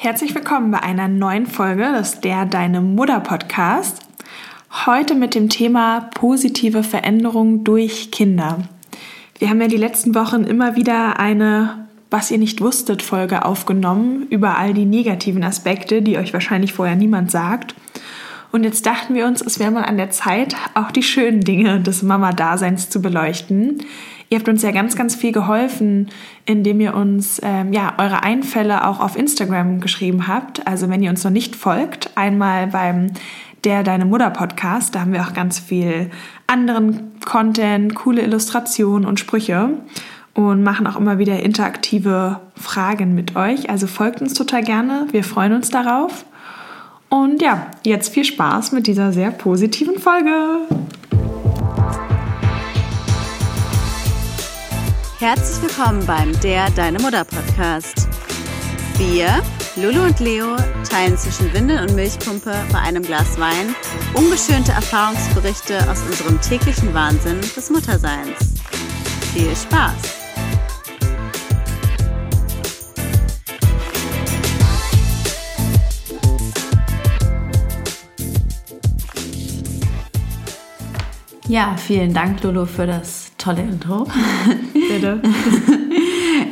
Herzlich willkommen bei einer neuen Folge des Der Deine Mutter Podcast. Heute mit dem Thema positive Veränderung durch Kinder. Wir haben ja die letzten Wochen immer wieder eine Was ihr nicht wusstet Folge aufgenommen über all die negativen Aspekte, die euch wahrscheinlich vorher niemand sagt. Und jetzt dachten wir uns, es wäre mal an der Zeit, auch die schönen Dinge des Mama-Daseins zu beleuchten. Ihr habt uns ja ganz, ganz viel geholfen, indem ihr uns ähm, ja eure Einfälle auch auf Instagram geschrieben habt. Also wenn ihr uns noch nicht folgt, einmal beim der Deine Mutter Podcast, da haben wir auch ganz viel anderen Content, coole Illustrationen und Sprüche und machen auch immer wieder interaktive Fragen mit euch. Also folgt uns total gerne, wir freuen uns darauf. Und ja, jetzt viel Spaß mit dieser sehr positiven Folge. Herzlich willkommen beim Der Deine Mutter Podcast. Wir, Lulu und Leo, teilen zwischen Windel und Milchpumpe bei einem Glas Wein ungeschönte Erfahrungsberichte aus unserem täglichen Wahnsinn des Mutterseins. Viel Spaß! Ja, vielen Dank, Lulu, für das tolle Intro. Bitte.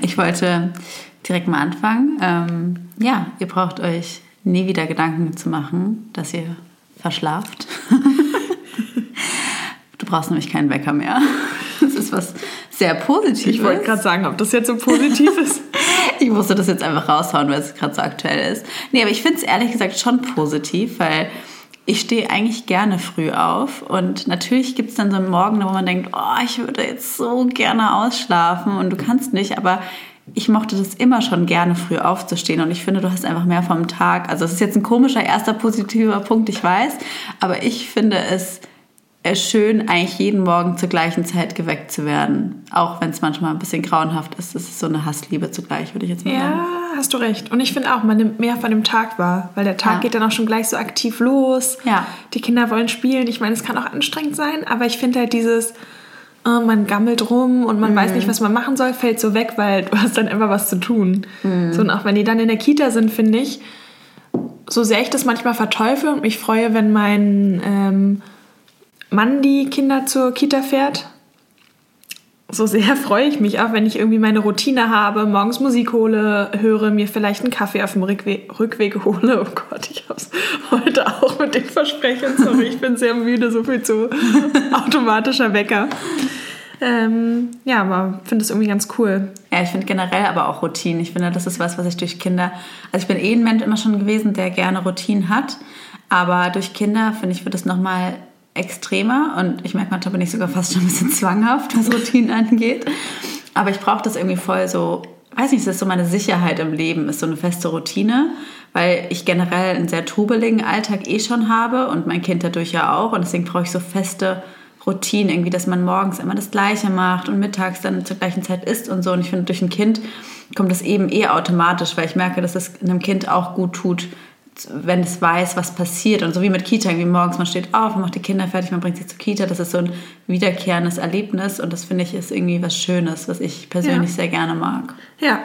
ich wollte direkt mal anfangen. Ähm, ja, ihr braucht euch nie wieder Gedanken zu machen, dass ihr verschlaft. du brauchst nämlich keinen Wecker mehr. Das ist was sehr Positives. Ich wollte gerade sagen, ob das jetzt so positiv ist. ich musste das jetzt einfach raushauen, weil es gerade so aktuell ist. Nee, aber ich finde es ehrlich gesagt schon positiv, weil ich stehe eigentlich gerne früh auf. Und natürlich gibt es dann so einen Morgen, wo man denkt, oh, ich würde jetzt so gerne ausschlafen und du kannst nicht, aber ich mochte das immer schon gerne früh aufzustehen. Und ich finde, du hast einfach mehr vom Tag. Also es ist jetzt ein komischer erster positiver Punkt, ich weiß, aber ich finde es schön, eigentlich jeden Morgen zur gleichen Zeit geweckt zu werden. Auch wenn es manchmal ein bisschen grauenhaft ist. Das ist so eine Hassliebe zugleich, würde ich jetzt mal ja, sagen. Ja, hast du recht. Und ich finde auch, man nimmt mehr von dem Tag wahr, weil der Tag ja. geht dann auch schon gleich so aktiv los. Ja. Die Kinder wollen spielen. Ich meine, es kann auch anstrengend sein, aber ich finde halt dieses, oh, man gammelt rum und man mhm. weiß nicht, was man machen soll, fällt so weg, weil du hast dann immer was zu tun. Mhm. So, und auch wenn die dann in der Kita sind, finde ich, so sehr ich das manchmal verteufel und mich freue, wenn mein... Ähm, Mann die Kinder zur Kita fährt. So sehr freue ich mich auch, wenn ich irgendwie meine Routine habe, morgens Musik hole, höre, mir vielleicht einen Kaffee auf dem Rückweg, Rückweg hole. Oh Gott, ich habe es heute auch mit den Versprechen. Sorry, ich bin sehr müde, so viel zu automatischer Wecker. Ähm, ja, aber finde es irgendwie ganz cool. Ja, ich finde generell aber auch Routinen. Ich finde, das ist was, was ich durch Kinder. Also ich bin eh ein Mensch immer schon gewesen, der gerne Routinen hat. Aber durch Kinder, finde ich, wird es nochmal extremer und ich merke manchmal bin ich sogar fast schon ein bisschen zwanghaft, was Routinen angeht. Aber ich brauche das irgendwie voll so, weiß nicht, das ist so meine Sicherheit im Leben, ist so eine feste Routine, weil ich generell einen sehr trubeligen Alltag eh schon habe und mein Kind dadurch ja auch und deswegen brauche ich so feste Routinen, irgendwie, dass man morgens immer das Gleiche macht und mittags dann zur gleichen Zeit isst und so. Und ich finde, durch ein Kind kommt das eben eh automatisch, weil ich merke, dass es einem Kind auch gut tut, wenn es weiß, was passiert. Und so wie mit Kita, wie morgens, man steht auf, man macht die Kinder fertig, man bringt sie zur Kita. Das ist so ein wiederkehrendes Erlebnis und das finde ich ist irgendwie was Schönes, was ich persönlich ja. sehr gerne mag. Ja.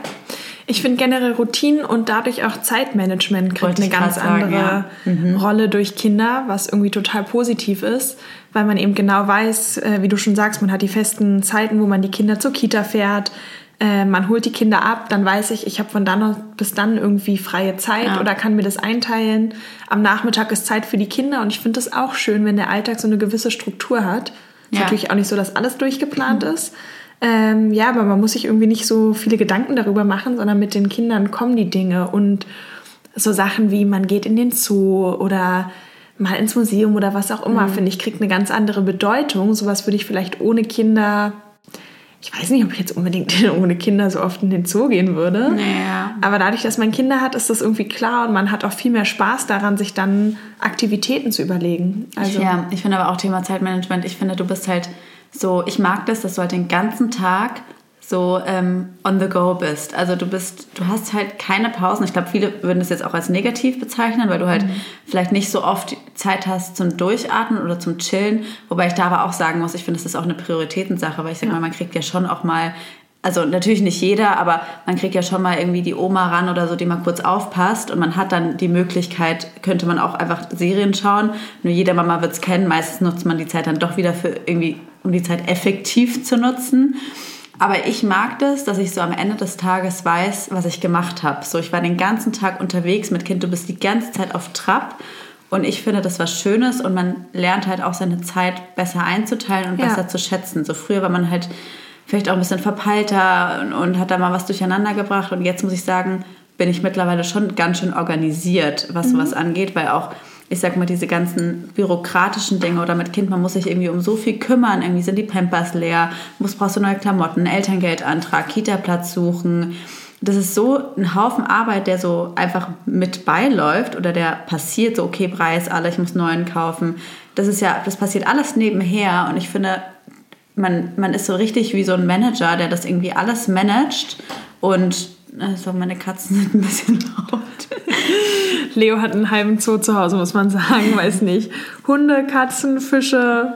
Ich finde generell Routinen und dadurch auch Zeitmanagement kriegt eine ganz sagen, andere ja. mhm. Rolle durch Kinder, was irgendwie total positiv ist, weil man eben genau weiß, äh, wie du schon sagst, man hat die festen Zeiten, wo man die Kinder zur Kita fährt, äh, man holt die Kinder ab, dann weiß ich, ich habe von dann bis dann irgendwie freie Zeit ja. oder kann mir das einteilen. Am Nachmittag ist Zeit für die Kinder und ich finde es auch schön, wenn der Alltag so eine gewisse Struktur hat. Ist ja. natürlich auch nicht so, dass alles durchgeplant mhm. ist. Ähm, ja, aber man muss sich irgendwie nicht so viele Gedanken darüber machen, sondern mit den Kindern kommen die Dinge und so Sachen wie man geht in den Zoo oder mal ins Museum oder was auch immer, mhm. finde ich, kriegt eine ganz andere Bedeutung. Sowas würde ich vielleicht ohne Kinder ich weiß nicht, ob ich jetzt unbedingt ohne Kinder so oft in den Zoo gehen würde. Naja. Aber dadurch, dass man Kinder hat, ist das irgendwie klar und man hat auch viel mehr Spaß daran, sich dann Aktivitäten zu überlegen. Also ja, ich finde aber auch Thema Zeitmanagement, ich finde, du bist halt so, ich mag das, dass du halt den ganzen Tag so ähm, on the go bist. Also du bist, du hast halt keine Pausen. Ich glaube, viele würden das jetzt auch als negativ bezeichnen, weil du halt mhm. vielleicht nicht so oft Zeit hast zum Durchatmen oder zum Chillen. Wobei ich da aber auch sagen muss, ich finde, das ist auch eine Prioritätensache, weil ich sage ja. mal, man kriegt ja schon auch mal also natürlich nicht jeder, aber man kriegt ja schon mal irgendwie die Oma ran oder so, die mal kurz aufpasst und man hat dann die Möglichkeit, könnte man auch einfach Serien schauen. Nur jeder Mama wird es kennen. Meistens nutzt man die Zeit dann doch wieder für irgendwie, um die Zeit effektiv zu nutzen. Aber ich mag das, dass ich so am Ende des Tages weiß, was ich gemacht habe. So, ich war den ganzen Tag unterwegs mit Kind, du bist die ganze Zeit auf Trab. Und ich finde das was Schönes und man lernt halt auch seine Zeit besser einzuteilen und ja. besser zu schätzen. So früher war man halt vielleicht auch ein bisschen verpeilter und, und hat da mal was durcheinander gebracht. Und jetzt muss ich sagen, bin ich mittlerweile schon ganz schön organisiert, was mhm. sowas angeht, weil auch ich sag mal, diese ganzen bürokratischen Dinge oder mit Kind, man muss sich irgendwie um so viel kümmern. Irgendwie sind die Pampers leer, muss, brauchst du neue Klamotten, Elterngeldantrag, Kita-Platz suchen. Das ist so ein Haufen Arbeit, der so einfach mit beiläuft oder der passiert, so okay, Preis, alle, ich muss neuen kaufen. Das ist ja, das passiert alles nebenher und ich finde, man, man ist so richtig wie so ein Manager, der das irgendwie alles managt und also meine Katzen sind ein bisschen laut. Leo hat einen halben Zoo zu Hause, muss man sagen, weiß nicht. Hunde, Katzen, Fische,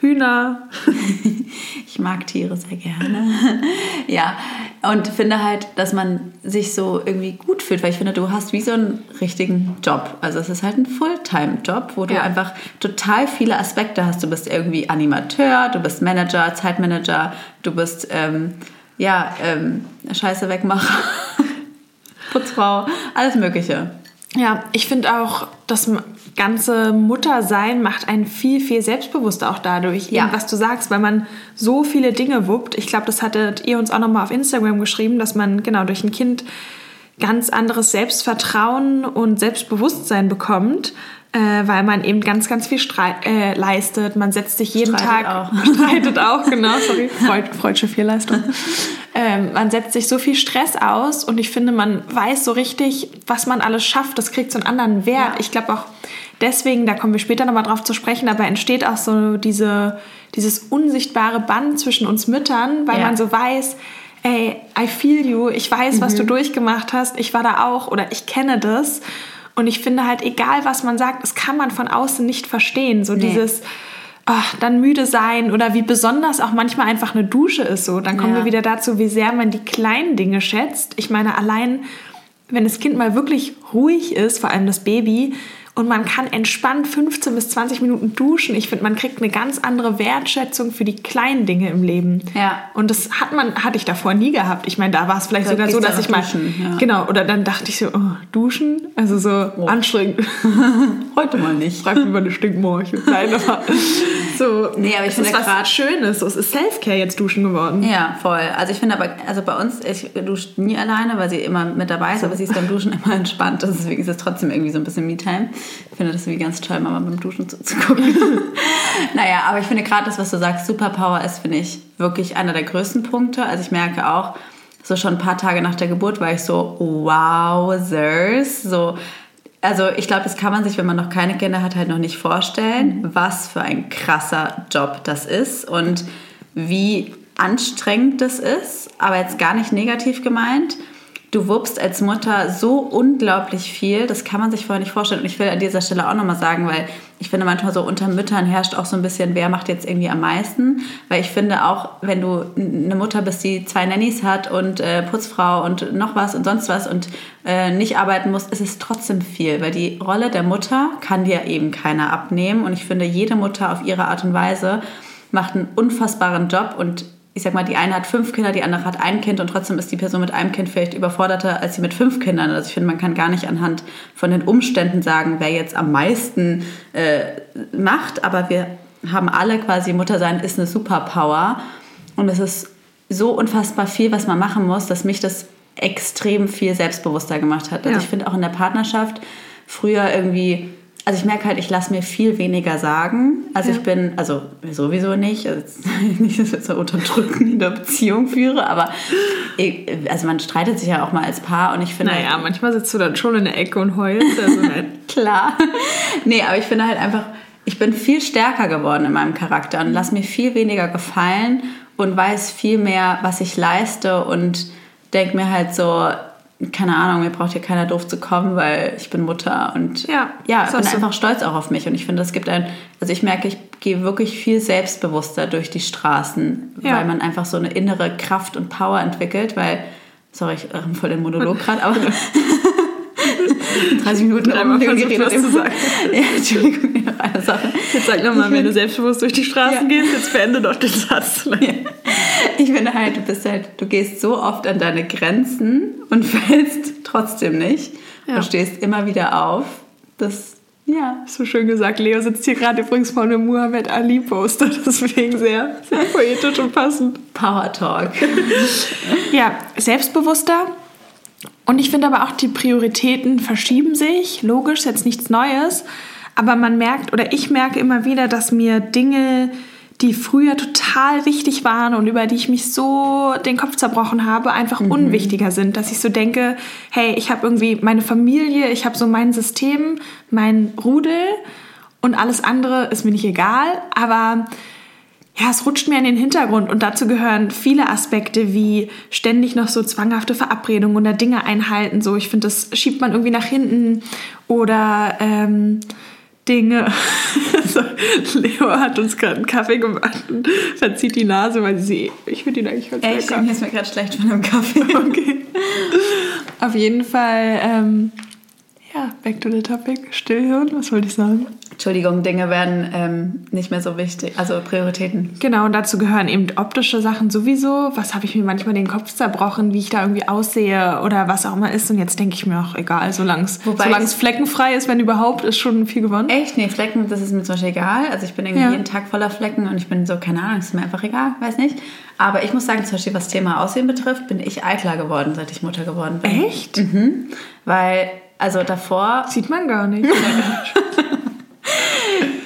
Hühner. Ich mag Tiere sehr gerne. Ja, und finde halt, dass man sich so irgendwie gut fühlt, weil ich finde, du hast wie so einen richtigen Job. Also es ist halt ein Fulltime-Job, wo du ja. einfach total viele Aspekte hast. Du bist irgendwie Animateur, du bist Manager, Zeitmanager, du bist ähm, ja ähm, Scheiße wegmacher, Putzfrau, alles Mögliche. Ja, ich finde auch, das ganze Muttersein macht einen viel, viel selbstbewusster auch dadurch, ja. was du sagst, weil man so viele Dinge wuppt. Ich glaube, das hattet ihr uns auch nochmal auf Instagram geschrieben, dass man genau durch ein Kind ganz anderes Selbstvertrauen und Selbstbewusstsein bekommt äh, weil man eben ganz, ganz viel Streit, äh, leistet. Man setzt sich jeden streitet Tag, auch. streitet auch, genau, sorry, Freud, freudsche Fehlleistung. ähm, man setzt sich so viel Stress aus und ich finde, man weiß so richtig, was man alles schafft. Das kriegt so einen anderen Wert. Ja. Ich glaube auch deswegen, da kommen wir später nochmal drauf zu sprechen, aber entsteht auch so diese, dieses unsichtbare Band zwischen uns Müttern, weil ja. man so weiß, ey, I feel you, ich weiß, mhm. was du durchgemacht hast, ich war da auch oder ich kenne das. Und ich finde halt, egal was man sagt, das kann man von außen nicht verstehen. So nee. dieses ach, dann müde sein oder wie besonders auch manchmal einfach eine Dusche ist. So, dann kommen ja. wir wieder dazu, wie sehr man die kleinen Dinge schätzt. Ich meine, allein wenn das Kind mal wirklich ruhig ist, vor allem das Baby, und man kann entspannt 15 bis 20 Minuten duschen. Ich finde, man kriegt eine ganz andere Wertschätzung für die kleinen Dinge im Leben. Ja. Und das hat man, hatte ich davor nie gehabt. Ich meine, da war es vielleicht da sogar so, dass ich mal, duschen, ja. genau, oder dann dachte ich so, oh, duschen, also so oh. anstrengend. Heute mal nicht. Frag mich mal eine Stinkmorche. Nein, aber so. Nee, aber ich finde was grad, Schönes. So, es ist Selfcare jetzt duschen geworden. Ja, voll. Also ich finde aber, also bei uns, ich dusche nie alleine, weil sie immer mit dabei ist, aber sie ist beim Duschen immer entspannt. Deswegen ist es trotzdem irgendwie so ein bisschen Me-Time. Ich finde das irgendwie ganz toll, Mama beim Duschen zuzugucken. naja, aber ich finde gerade das, was du sagst, Superpower ist, finde ich, wirklich einer der größten Punkte. Also ich merke auch, so schon ein paar Tage nach der Geburt war ich so, wowzers, so also ich glaube, das kann man sich, wenn man noch keine Kinder hat, halt noch nicht vorstellen, mhm. was für ein krasser Job das ist und wie anstrengend das ist, aber jetzt gar nicht negativ gemeint du wuppst als Mutter so unglaublich viel, das kann man sich vorher nicht vorstellen. Und ich will an dieser Stelle auch nochmal sagen, weil ich finde manchmal so unter Müttern herrscht auch so ein bisschen, wer macht jetzt irgendwie am meisten. Weil ich finde auch, wenn du eine Mutter bist, die zwei Nannies hat und äh, Putzfrau und noch was und sonst was und äh, nicht arbeiten muss, ist es trotzdem viel. Weil die Rolle der Mutter kann dir eben keiner abnehmen. Und ich finde, jede Mutter auf ihre Art und Weise macht einen unfassbaren Job und ich sag mal, die eine hat fünf Kinder, die andere hat ein Kind und trotzdem ist die Person mit einem Kind vielleicht überforderter als sie mit fünf Kindern. Also ich finde, man kann gar nicht anhand von den Umständen sagen, wer jetzt am meisten äh, macht, aber wir haben alle quasi Muttersein ist eine Superpower und es ist so unfassbar viel, was man machen muss, dass mich das extrem viel selbstbewusster gemacht hat. Also ja. ich finde auch in der Partnerschaft früher irgendwie also ich merke halt, ich lasse mir viel weniger sagen. Also ja. ich bin, also sowieso nicht, also nicht, dass ich jetzt so unterdrücken in der Beziehung führe, aber ich, also man streitet sich ja auch mal als Paar und ich finde. Naja, halt, manchmal sitzt du dann schon in der Ecke und heulst. Also Klar. Nee, aber ich finde halt einfach, ich bin viel stärker geworden in meinem Charakter und lasse mir viel weniger gefallen und weiß viel mehr, was ich leiste und denke mir halt so, keine Ahnung, mir braucht hier keiner doof zu kommen, weil ich bin Mutter und ja, ja bin einfach stolz auch auf mich und ich finde, es gibt ein, also ich merke, ich gehe wirklich viel selbstbewusster durch die Straßen, ja. weil man einfach so eine innere Kraft und Power entwickelt, weil, sorry, ich ähm, voll den Monolog gerade, aber 30 Minuten einmal geredet. Was zu sagen. Ja, Entschuldigung, noch eine Sache. Jetzt sag nochmal, wenn du selbstbewusst durch die Straßen ja. gehst, jetzt beende doch den Satz. Ja. Ich finde halt, du bist halt, du gehst so oft an deine Grenzen und fällst trotzdem nicht ja. und stehst immer wieder auf. Das ja. So schön gesagt. Leo sitzt hier gerade übrigens vor einem Muhammad Ali Poster, deswegen sehr, sehr poetisch und passend. Power Talk. ja, selbstbewusster. Und ich finde aber auch, die Prioritäten verschieben sich. Logisch, jetzt nichts Neues. Aber man merkt, oder ich merke immer wieder, dass mir Dinge die früher total wichtig waren und über die ich mich so den Kopf zerbrochen habe, einfach mhm. unwichtiger sind. Dass ich so denke, hey, ich habe irgendwie meine Familie, ich habe so mein System, mein Rudel und alles andere ist mir nicht egal, aber ja, es rutscht mir in den Hintergrund und dazu gehören viele Aspekte wie ständig noch so zwanghafte Verabredungen oder Dinge einhalten. So, ich finde, das schiebt man irgendwie nach hinten oder ähm, Dinge. Leo hat uns gerade einen Kaffee gemacht und verzieht die Nase, weil sie, ich finde ihn eigentlich ganz Echt? lecker. Mir ist mir gerade schlecht von einem Kaffee. okay. Auf jeden Fall, ähm, ja, back to the topic. Stillhirn, was wollte ich sagen? Entschuldigung, Dinge werden ähm, nicht mehr so wichtig, also Prioritäten. Genau, und dazu gehören eben optische Sachen sowieso. Was habe ich mir manchmal den Kopf zerbrochen, wie ich da irgendwie aussehe oder was auch immer ist. Und jetzt denke ich mir auch, egal, solange es fleckenfrei ist, wenn überhaupt, ist schon viel gewonnen. Echt? Nee, Flecken, das ist mir zum Beispiel egal. Also ich bin irgendwie ja. jeden Tag voller Flecken und ich bin so, keine Ahnung, ist mir einfach egal, weiß nicht. Aber ich muss sagen, zum Beispiel was Thema Aussehen betrifft, bin ich eitler geworden, seit ich Mutter geworden bin. Echt? Mhm. Weil, also davor... Sieht man gar nicht.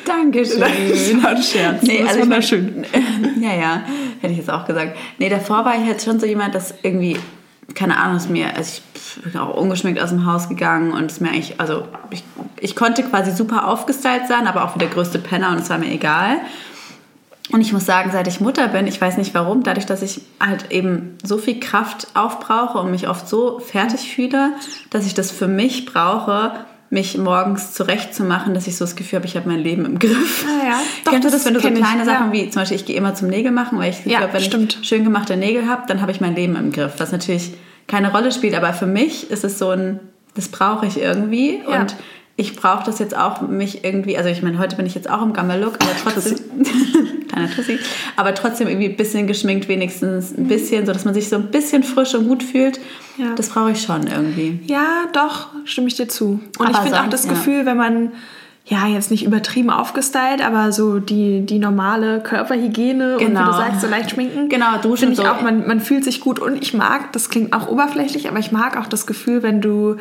Dankeschön. Das war ein Scherz. Nee, das also ist wunderschön. ja, ja, hätte ich jetzt auch gesagt. Nee, davor war ich jetzt schon so jemand, das irgendwie, keine Ahnung, ist mir, also ich bin auch ungeschminkt aus dem Haus gegangen und es mir eigentlich, also ich, ich konnte quasi super aufgestylt sein, aber auch wie der größte Penner und es war mir egal. Und ich muss sagen, seit ich Mutter bin, ich weiß nicht warum, dadurch, dass ich halt eben so viel Kraft aufbrauche und mich oft so fertig fühle, dass ich das für mich brauche, mich morgens zurechtzumachen, dass ich so das Gefühl habe, ich habe mein Leben im Griff. Ah, ja. Doch, Kennst du das, wenn du so kleine ich, Sachen ja. wie zum Beispiel, ich gehe immer zum Nägel machen, weil ich ja, glaube, wenn stimmt. ich schön gemachte Nägel habe, dann habe ich mein Leben im Griff, was natürlich keine Rolle spielt, aber für mich ist es so ein, das brauche ich irgendwie ja. und ich brauche das jetzt auch mich irgendwie, also ich meine, heute bin ich jetzt auch im Gammel-Look, aber trotzdem, kleiner Tussi, aber trotzdem irgendwie ein bisschen geschminkt, wenigstens ein bisschen, so dass man sich so ein bisschen frisch und gut fühlt. Ja. Das brauche ich schon irgendwie. Ja, doch, stimme ich dir zu. Und aber ich finde auch das Gefühl, ja. wenn man ja, jetzt nicht übertrieben aufgestylt, aber so die, die normale Körperhygiene genau. und wie du genau. sagst, so leicht schminken. Genau, duschen. Ich so. auch, man, man fühlt sich gut und ich mag, das klingt auch oberflächlich, aber ich mag auch das Gefühl, wenn du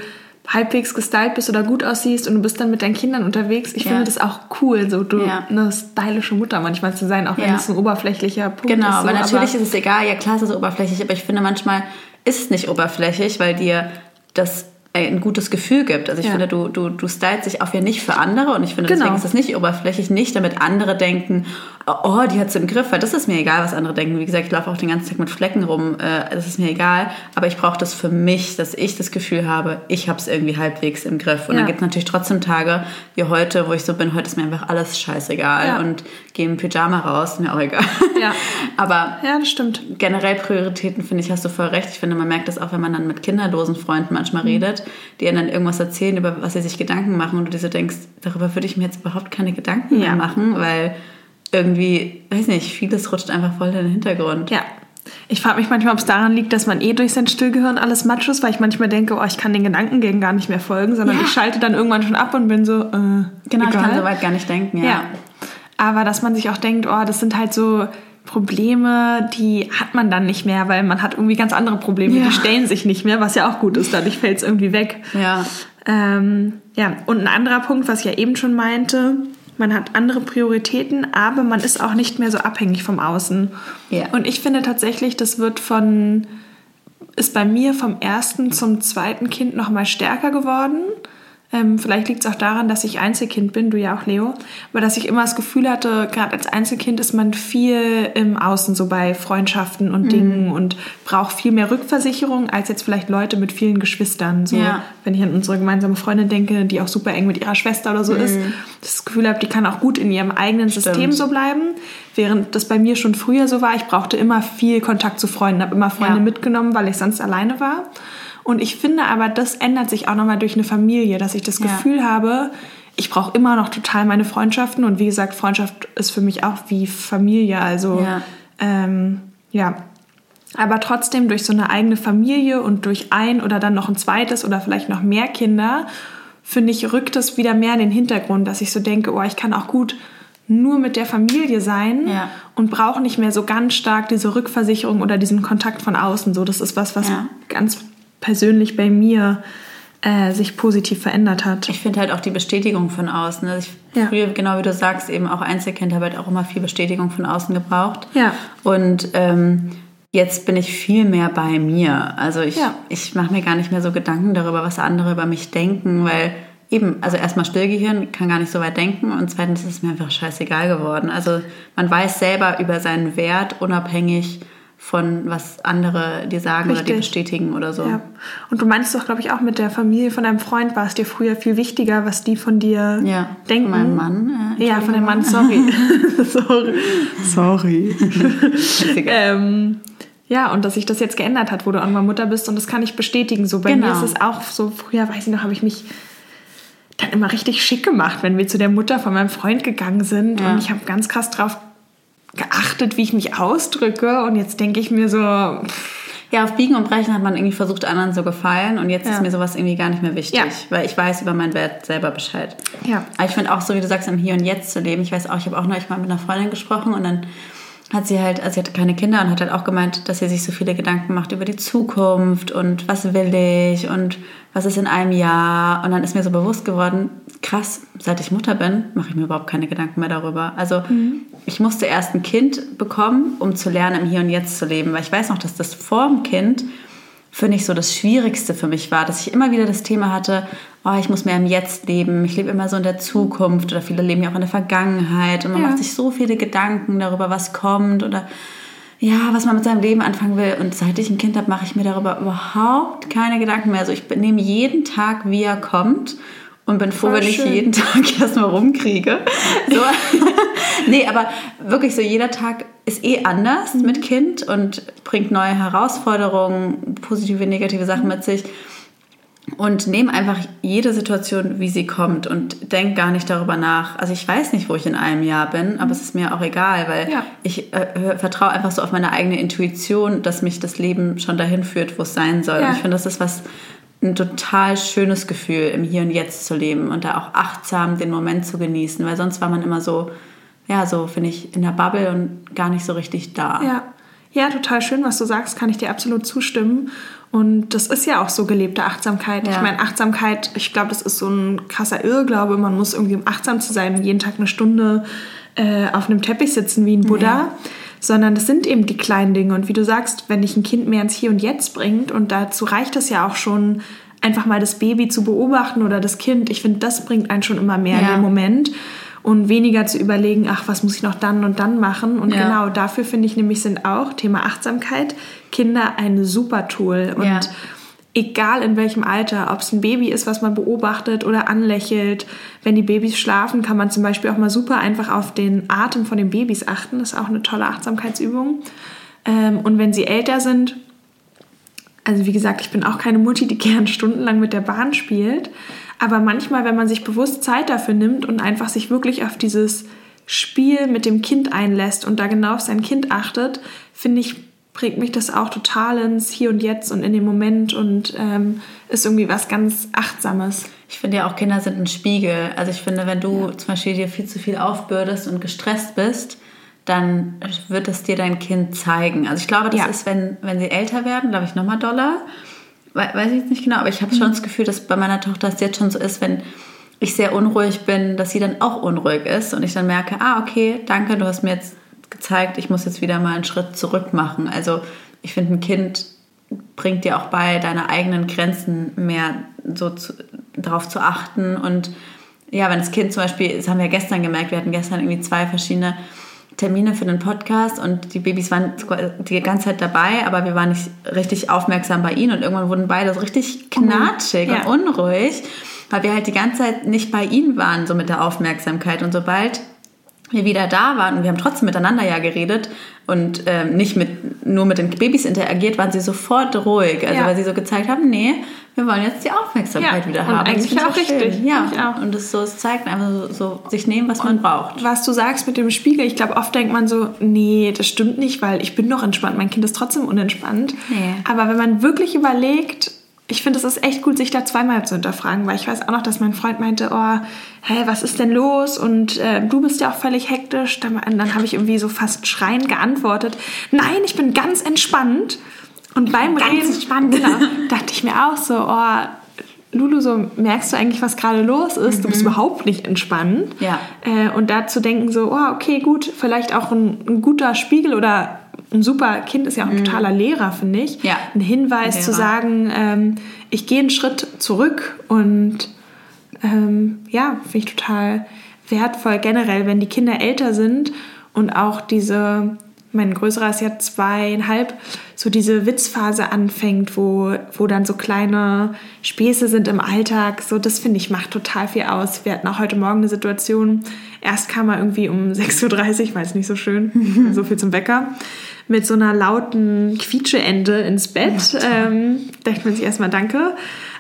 halbwegs gestylt bist oder gut aussiehst und du bist dann mit deinen Kindern unterwegs. Ich ja. finde das auch cool, so du ja. eine stylische Mutter manchmal zu sein, auch wenn es ein oberflächlicher Punkt genau, ist. Genau, so, weil natürlich ist es egal, ja klar ist es oberflächlich, aber ich finde manchmal ist es nicht oberflächlich, weil dir das ein gutes Gefühl gibt. Also ich ja. finde, du, du, du stylst dich auch ja nicht für andere und ich finde, genau. deswegen ist das nicht oberflächlich, nicht damit andere denken, oh, die hat es im Griff, weil das ist mir egal, was andere denken. Wie gesagt, ich laufe auch den ganzen Tag mit Flecken rum, äh, das ist mir egal, aber ich brauche das für mich, dass ich das Gefühl habe, ich habe es irgendwie halbwegs im Griff. Und ja. dann gibt es natürlich trotzdem Tage wie heute, wo ich so bin, heute ist mir einfach alles scheißegal ja. und gehe im Pyjama raus, mir auch egal. Ja. aber ja, das stimmt. generell Prioritäten, finde ich, hast du voll recht. Ich finde, man merkt das auch, wenn man dann mit kinderlosen Freunden manchmal mhm. redet die dann irgendwas erzählen, über was sie sich Gedanken machen und du dir so denkst, darüber würde ich mir jetzt überhaupt keine Gedanken ja. mehr machen, weil irgendwie, weiß nicht, vieles rutscht einfach voll in den Hintergrund. Ja. Ich frage mich manchmal, ob es daran liegt, dass man eh durch sein Stillgehirn alles matsch ist, weil ich manchmal denke, oh, ich kann den Gedankengängen gar nicht mehr folgen, sondern ja. ich schalte dann irgendwann schon ab und bin so, äh, Genau, egal. ich kann soweit gar nicht denken, ja. ja. Aber dass man sich auch denkt, oh, das sind halt so Probleme, die hat man dann nicht mehr, weil man hat irgendwie ganz andere Probleme, ja. die stellen sich nicht mehr, was ja auch gut ist, dadurch fällt es irgendwie weg. Ja. Ähm, ja, und ein anderer Punkt, was ich ja eben schon meinte, man hat andere Prioritäten, aber man ist auch nicht mehr so abhängig vom Außen. Ja. Und ich finde tatsächlich, das wird von, ist bei mir vom ersten zum zweiten Kind noch mal stärker geworden Ähm, vielleicht liegt es auch daran, dass ich Einzelkind bin, du ja auch, Leo. Aber dass ich immer das Gefühl hatte, gerade als Einzelkind ist man viel im Außen, so bei Freundschaften und mhm. Dingen und braucht viel mehr Rückversicherung als jetzt vielleicht Leute mit vielen Geschwistern. So, ja. wenn ich an unsere gemeinsame Freundin denke, die auch super eng mit ihrer Schwester oder so mhm. ist, das Gefühl habe, die kann auch gut in ihrem eigenen Stimmt. System so bleiben. Während das bei mir schon früher so war, ich brauchte immer viel Kontakt zu Freunden, habe immer Freunde ja. mitgenommen, weil ich sonst alleine war. Und ich finde aber, das ändert sich auch nochmal durch eine Familie, dass ich das ja. Gefühl habe, ich brauche immer noch total meine Freundschaften. Und wie gesagt, Freundschaft ist für mich auch wie Familie. Also ja. Ähm, ja. Aber trotzdem durch so eine eigene Familie und durch ein oder dann noch ein zweites oder vielleicht noch mehr Kinder, finde ich, rückt es wieder mehr in den Hintergrund, dass ich so denke, oh, ich kann auch gut nur mit der Familie sein ja. und brauche nicht mehr so ganz stark diese Rückversicherung oder diesen Kontakt von außen. So, das ist was, was ja. ganz persönlich bei mir äh, sich positiv verändert hat. Ich finde halt auch die Bestätigung von außen. Also ich ja. früher, genau wie du sagst, eben auch Einzelkind habe halt auch immer viel Bestätigung von außen gebraucht. Ja. Und ähm, jetzt bin ich viel mehr bei mir. Also ich, ja. ich mache mir gar nicht mehr so Gedanken darüber, was andere über mich denken, weil eben, also erstmal Stillgehirn kann gar nicht so weit denken und zweitens ist es mir einfach scheißegal geworden. Also man weiß selber über seinen Wert unabhängig von was andere dir sagen Richtig. oder dir bestätigen oder so. Ja. Und du meinst doch, glaube ich, auch mit der Familie von deinem Freund war es dir früher viel wichtiger, was die von dir ja, denken. Von meinem Mann. Äh, ja, von dem Mann, sorry. sorry. Sorry. ähm, ja, und dass sich das jetzt geändert hat, wo du irgendwann Mutter bist und das kann ich bestätigen. So bei genau. mir ist es auch so, früher weiß ich noch, habe ich mich dann immer richtig schick gemacht, wenn wir zu der Mutter von meinem Freund gegangen sind ja. und ich habe ganz krass drauf geachtet, wie ich mich ausdrücke. Und jetzt denke ich mir so. Ja, auf Biegen und Brechen hat man irgendwie versucht, anderen zu gefallen. Und jetzt ja. ist mir sowas irgendwie gar nicht mehr wichtig, ja. weil ich weiß über meinen Wert selber Bescheid. Ja. Aber ich finde auch so, wie du sagst, im Hier und Jetzt zu leben. Ich weiß auch, ich habe auch neulich mal mit einer Freundin gesprochen und dann hat sie halt, also sie hatte keine Kinder und hat halt auch gemeint, dass sie sich so viele Gedanken macht über die Zukunft und was will ich und was ist in einem Jahr. Und dann ist mir so bewusst geworden, krass, seit ich Mutter bin, mache ich mir überhaupt keine Gedanken mehr darüber. Also mhm. Ich musste erst ein Kind bekommen, um zu lernen, im Hier und Jetzt zu leben. Weil ich weiß noch, dass das vor dem Kind finde ich so das Schwierigste für mich war, dass ich immer wieder das Thema hatte, oh, ich muss mehr im Jetzt leben, ich lebe immer so in der Zukunft oder viele leben ja auch in der Vergangenheit und man ja. macht sich so viele Gedanken darüber, was kommt oder ja, was man mit seinem Leben anfangen will. Und seit ich ein Kind habe, mache ich mir darüber überhaupt keine Gedanken mehr. Also ich nehme jeden Tag, wie er kommt und bin froh, Voll wenn schön. ich jeden Tag erstmal rumkriege. So. nee, aber wirklich so, jeder Tag ist eh anders mhm. mit Kind und bringt neue Herausforderungen, positive, negative Sachen mit sich. Und nehme einfach jede Situation, wie sie kommt und denke gar nicht darüber nach. Also ich weiß nicht, wo ich in einem Jahr bin, aber es ist mir auch egal, weil ja. ich äh, vertraue einfach so auf meine eigene Intuition, dass mich das Leben schon dahin führt, wo es sein soll. Ja. Und ich finde, das ist was, ein total schönes Gefühl, im Hier und Jetzt zu leben und da auch achtsam den Moment zu genießen, weil sonst war man immer so, ja, so finde ich in der Bubble und gar nicht so richtig da. Ja. Ja, total schön, was du sagst, kann ich dir absolut zustimmen. Und das ist ja auch so gelebte Achtsamkeit. Ja. Ich meine, Achtsamkeit, ich glaube, das ist so ein krasser Irrglaube. Man muss irgendwie, um achtsam zu sein, jeden Tag eine Stunde äh, auf einem Teppich sitzen wie ein Buddha. Ja sondern das sind eben die kleinen Dinge. Und wie du sagst, wenn dich ein Kind mehr ins Hier und Jetzt bringt, und dazu reicht es ja auch schon, einfach mal das Baby zu beobachten oder das Kind, ich finde, das bringt einen schon immer mehr ja. in den Moment. Und weniger zu überlegen, ach, was muss ich noch dann und dann machen. Und ja. genau dafür finde ich nämlich sind auch Thema Achtsamkeit Kinder ein super Tool. Und ja egal in welchem Alter, ob es ein Baby ist, was man beobachtet oder anlächelt. Wenn die Babys schlafen, kann man zum Beispiel auch mal super einfach auf den Atem von den Babys achten. Das ist auch eine tolle Achtsamkeitsübung. Ähm, und wenn sie älter sind, also wie gesagt, ich bin auch keine Mutti, die gern stundenlang mit der Bahn spielt. Aber manchmal, wenn man sich bewusst Zeit dafür nimmt und einfach sich wirklich auf dieses Spiel mit dem Kind einlässt und da genau auf sein Kind achtet, finde ich, bringt mich das auch total ins Hier und Jetzt und in den Moment und ähm, ist irgendwie was ganz Achtsames. Ich finde ja auch, Kinder sind ein Spiegel. Also ich finde, wenn du ja. zum Beispiel dir viel zu viel aufbürdest und gestresst bist, dann wird es dir dein Kind zeigen. Also ich glaube, das ja. ist, wenn, wenn sie älter werden, glaube ich, nochmal doller. Weiß ich jetzt nicht genau, aber ich habe schon mhm. das Gefühl, dass bei meiner Tochter es jetzt schon so ist, wenn ich sehr unruhig bin, dass sie dann auch unruhig ist und ich dann merke, ah, okay, danke, du hast mir jetzt gezeigt, ich muss jetzt wieder mal einen Schritt zurück machen. Also ich finde, ein Kind bringt dir auch bei, deine eigenen Grenzen mehr so zu, darauf zu achten und ja, wenn das Kind zum Beispiel, das haben wir gestern gemerkt, wir hatten gestern irgendwie zwei verschiedene Termine für den Podcast und die Babys waren die ganze Zeit dabei, aber wir waren nicht richtig aufmerksam bei ihnen und irgendwann wurden beide so richtig knatschig ja. und unruhig, weil wir halt die ganze Zeit nicht bei ihnen waren, so mit der Aufmerksamkeit. Und sobald wir wieder da waren und wir haben trotzdem miteinander ja geredet und ähm, nicht mit, nur mit den Babys interagiert, waren sie sofort ruhig. Also ja. weil sie so gezeigt haben, nee, wir wollen jetzt die Aufmerksamkeit ja. wieder haben. Und eigentlich auch richtig. Ja, auch. und es so, es zeigt einfach so, so, sich nehmen, was und man braucht. Was du sagst mit dem Spiegel, ich glaube, oft denkt man so, nee, das stimmt nicht, weil ich bin doch entspannt, mein Kind ist trotzdem unentspannt. Nee. Aber wenn man wirklich überlegt, ich finde, es ist echt gut, sich da zweimal zu hinterfragen, weil ich weiß auch noch, dass mein Freund meinte, oh, hä, was ist denn los? Und äh, du bist ja auch völlig hektisch. Dann, dann habe ich irgendwie so fast schreiend geantwortet, nein, ich bin ganz entspannt. Und beim ganz Reden entspannt. Genau, dachte ich mir auch so, oh, Lulu, so merkst du eigentlich, was gerade los ist? Mhm. Du bist mhm. überhaupt nicht entspannt. Ja. Äh, und da zu denken, so, oh, okay, gut, vielleicht auch ein, ein guter Spiegel oder ein super Kind ist ja auch ein mhm. totaler Lehrer, finde ich. Ja. Ein Hinweis Lehrer. zu sagen, ähm, ich gehe einen Schritt zurück und ähm, ja, finde ich total wertvoll generell, wenn die Kinder älter sind und auch diese, mein größerer ist ja zweieinhalb, so diese Witzphase anfängt, wo, wo dann so kleine Späße sind im Alltag. So, das finde ich macht total viel aus. Wir hatten auch heute Morgen eine Situation. Erst kam er irgendwie um 6.30 Uhr, weil es nicht so schön, so viel zum Wecker mit so einer lauten Quietscheende ins Bett. Ja, ähm, dachte man sich erstmal Danke.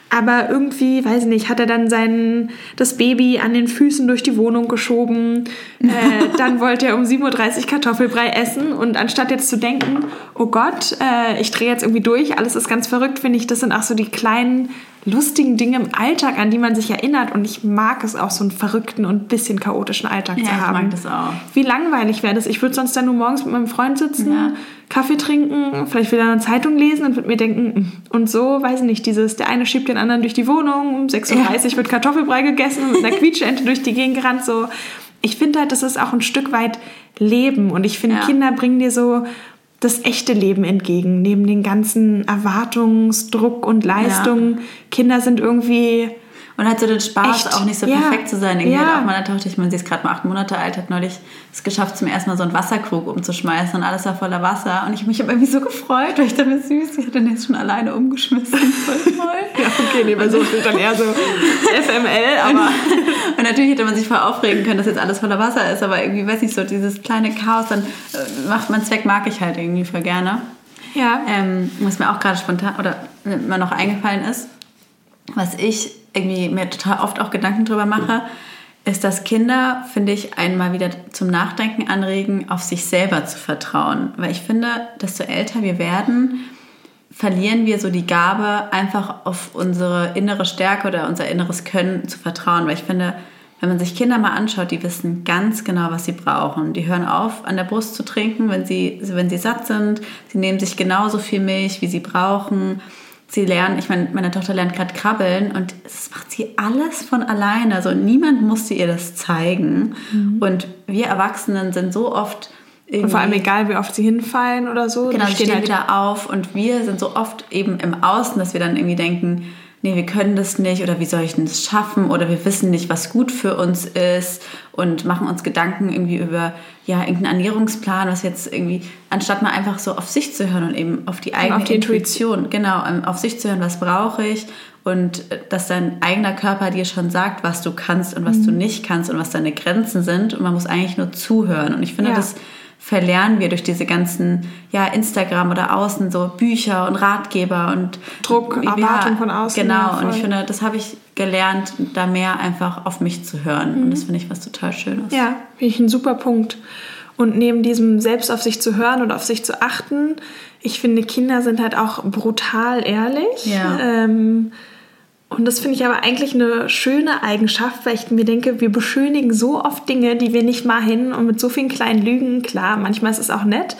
Aber irgendwie, weiß ich nicht, hat er dann sein, das Baby an den Füßen durch die Wohnung geschoben. Äh, dann wollte er um 7.30 Uhr Kartoffelbrei essen. Und anstatt jetzt zu denken, oh Gott, äh, ich drehe jetzt irgendwie durch, alles ist ganz verrückt, finde ich, das sind auch so die kleinen lustigen Dinge im Alltag, an die man sich erinnert. Und ich mag es auch, so einen verrückten und bisschen chaotischen Alltag ja, zu haben. Ich mag das auch. Wie langweilig wäre das? Ich würde sonst dann nur morgens mit meinem Freund sitzen, ja. Kaffee trinken, vielleicht wieder eine Zeitung lesen und würde mir denken, hm. und so, weiß ich nicht, dieses, der eine schiebt den anderen durch die Wohnung, um 6.30 Uhr ja. wird Kartoffelbrei gegessen und mit einer Quietscheente durch die Gegend gerannt. So. Ich finde halt, das ist auch ein Stück weit Leben. Und ich finde, Kinder bringen dir so das echte Leben entgegen, neben den ganzen Erwartungsdruck und Leistungen. Ja. Kinder sind irgendwie und hat so den Spaß, Echt? auch nicht so ja. perfekt zu sein. Irgendwie ja. hat auch meine Tochter, ich meine, sie ist gerade mal acht Monate alt, hat neulich es geschafft, zum ersten Mal so einen Wasserkrug umzuschmeißen und alles war voller Wasser. Und ich mich habe irgendwie so gefreut, weil ich dachte, süß, sie hat den jetzt schon alleine umgeschmissen. Voll toll. ja, okay, nee, weil so ist dann eher so FML, aber. und natürlich hätte man sich voll aufregen können, dass jetzt alles voller Wasser ist, aber irgendwie, weiß nicht, so dieses kleine Chaos, dann äh, macht man Zweck, mag ich halt irgendwie voll gerne. Ja. Ähm, was mir auch gerade spontan oder mir noch eingefallen ist, was ich irgendwie mir total oft auch Gedanken drüber mache, ist, dass Kinder, finde ich, einmal wieder zum Nachdenken anregen, auf sich selber zu vertrauen. Weil ich finde, desto älter wir werden, verlieren wir so die Gabe, einfach auf unsere innere Stärke oder unser inneres Können zu vertrauen. Weil ich finde, wenn man sich Kinder mal anschaut, die wissen ganz genau, was sie brauchen. Die hören auf, an der Brust zu trinken, wenn sie, wenn sie satt sind. Sie nehmen sich genauso viel Milch, wie sie brauchen sie lernen, ich meine, meine Tochter lernt gerade krabbeln und das macht sie alles von alleine. Also niemand musste ihr das zeigen. Mhm. Und wir Erwachsenen sind so oft und vor allem egal, wie oft sie hinfallen oder so. Genau, die stehen, stehen halt wieder auf und wir sind so oft eben im Außen, dass wir dann irgendwie denken, nee, wir können das nicht oder wie soll ich denn das schaffen oder wir wissen nicht, was gut für uns ist und machen uns Gedanken irgendwie über ja, irgendeinen Ernährungsplan, was jetzt irgendwie, anstatt mal einfach so auf sich zu hören und eben auf die eigene auf die Intuition, genau, ähm, auf sich zu hören, was brauche ich und äh, dass dein eigener Körper dir schon sagt, was du kannst und was mhm. du nicht kannst und was deine Grenzen sind und man muss eigentlich nur zuhören und ich finde, ja. das verlernen wir durch diese ganzen ja, Instagram oder außen so Bücher und Ratgeber und Druck, ja, Erwartung von außen. Genau, und ich finde, das habe ich gelernt, da mehr einfach auf mich zu hören. Mhm. Und das finde ich was total Schönes. Ja, finde ich ein super Punkt. Und neben diesem selbst auf sich zu hören und auf sich zu achten, ich finde, Kinder sind halt auch brutal ehrlich. Ja. Ähm, und das finde ich aber eigentlich eine schöne Eigenschaft, weil ich mir denke, wir beschönigen so oft Dinge, die wir nicht meinen und mit so vielen kleinen Lügen. Klar, manchmal ist es auch nett,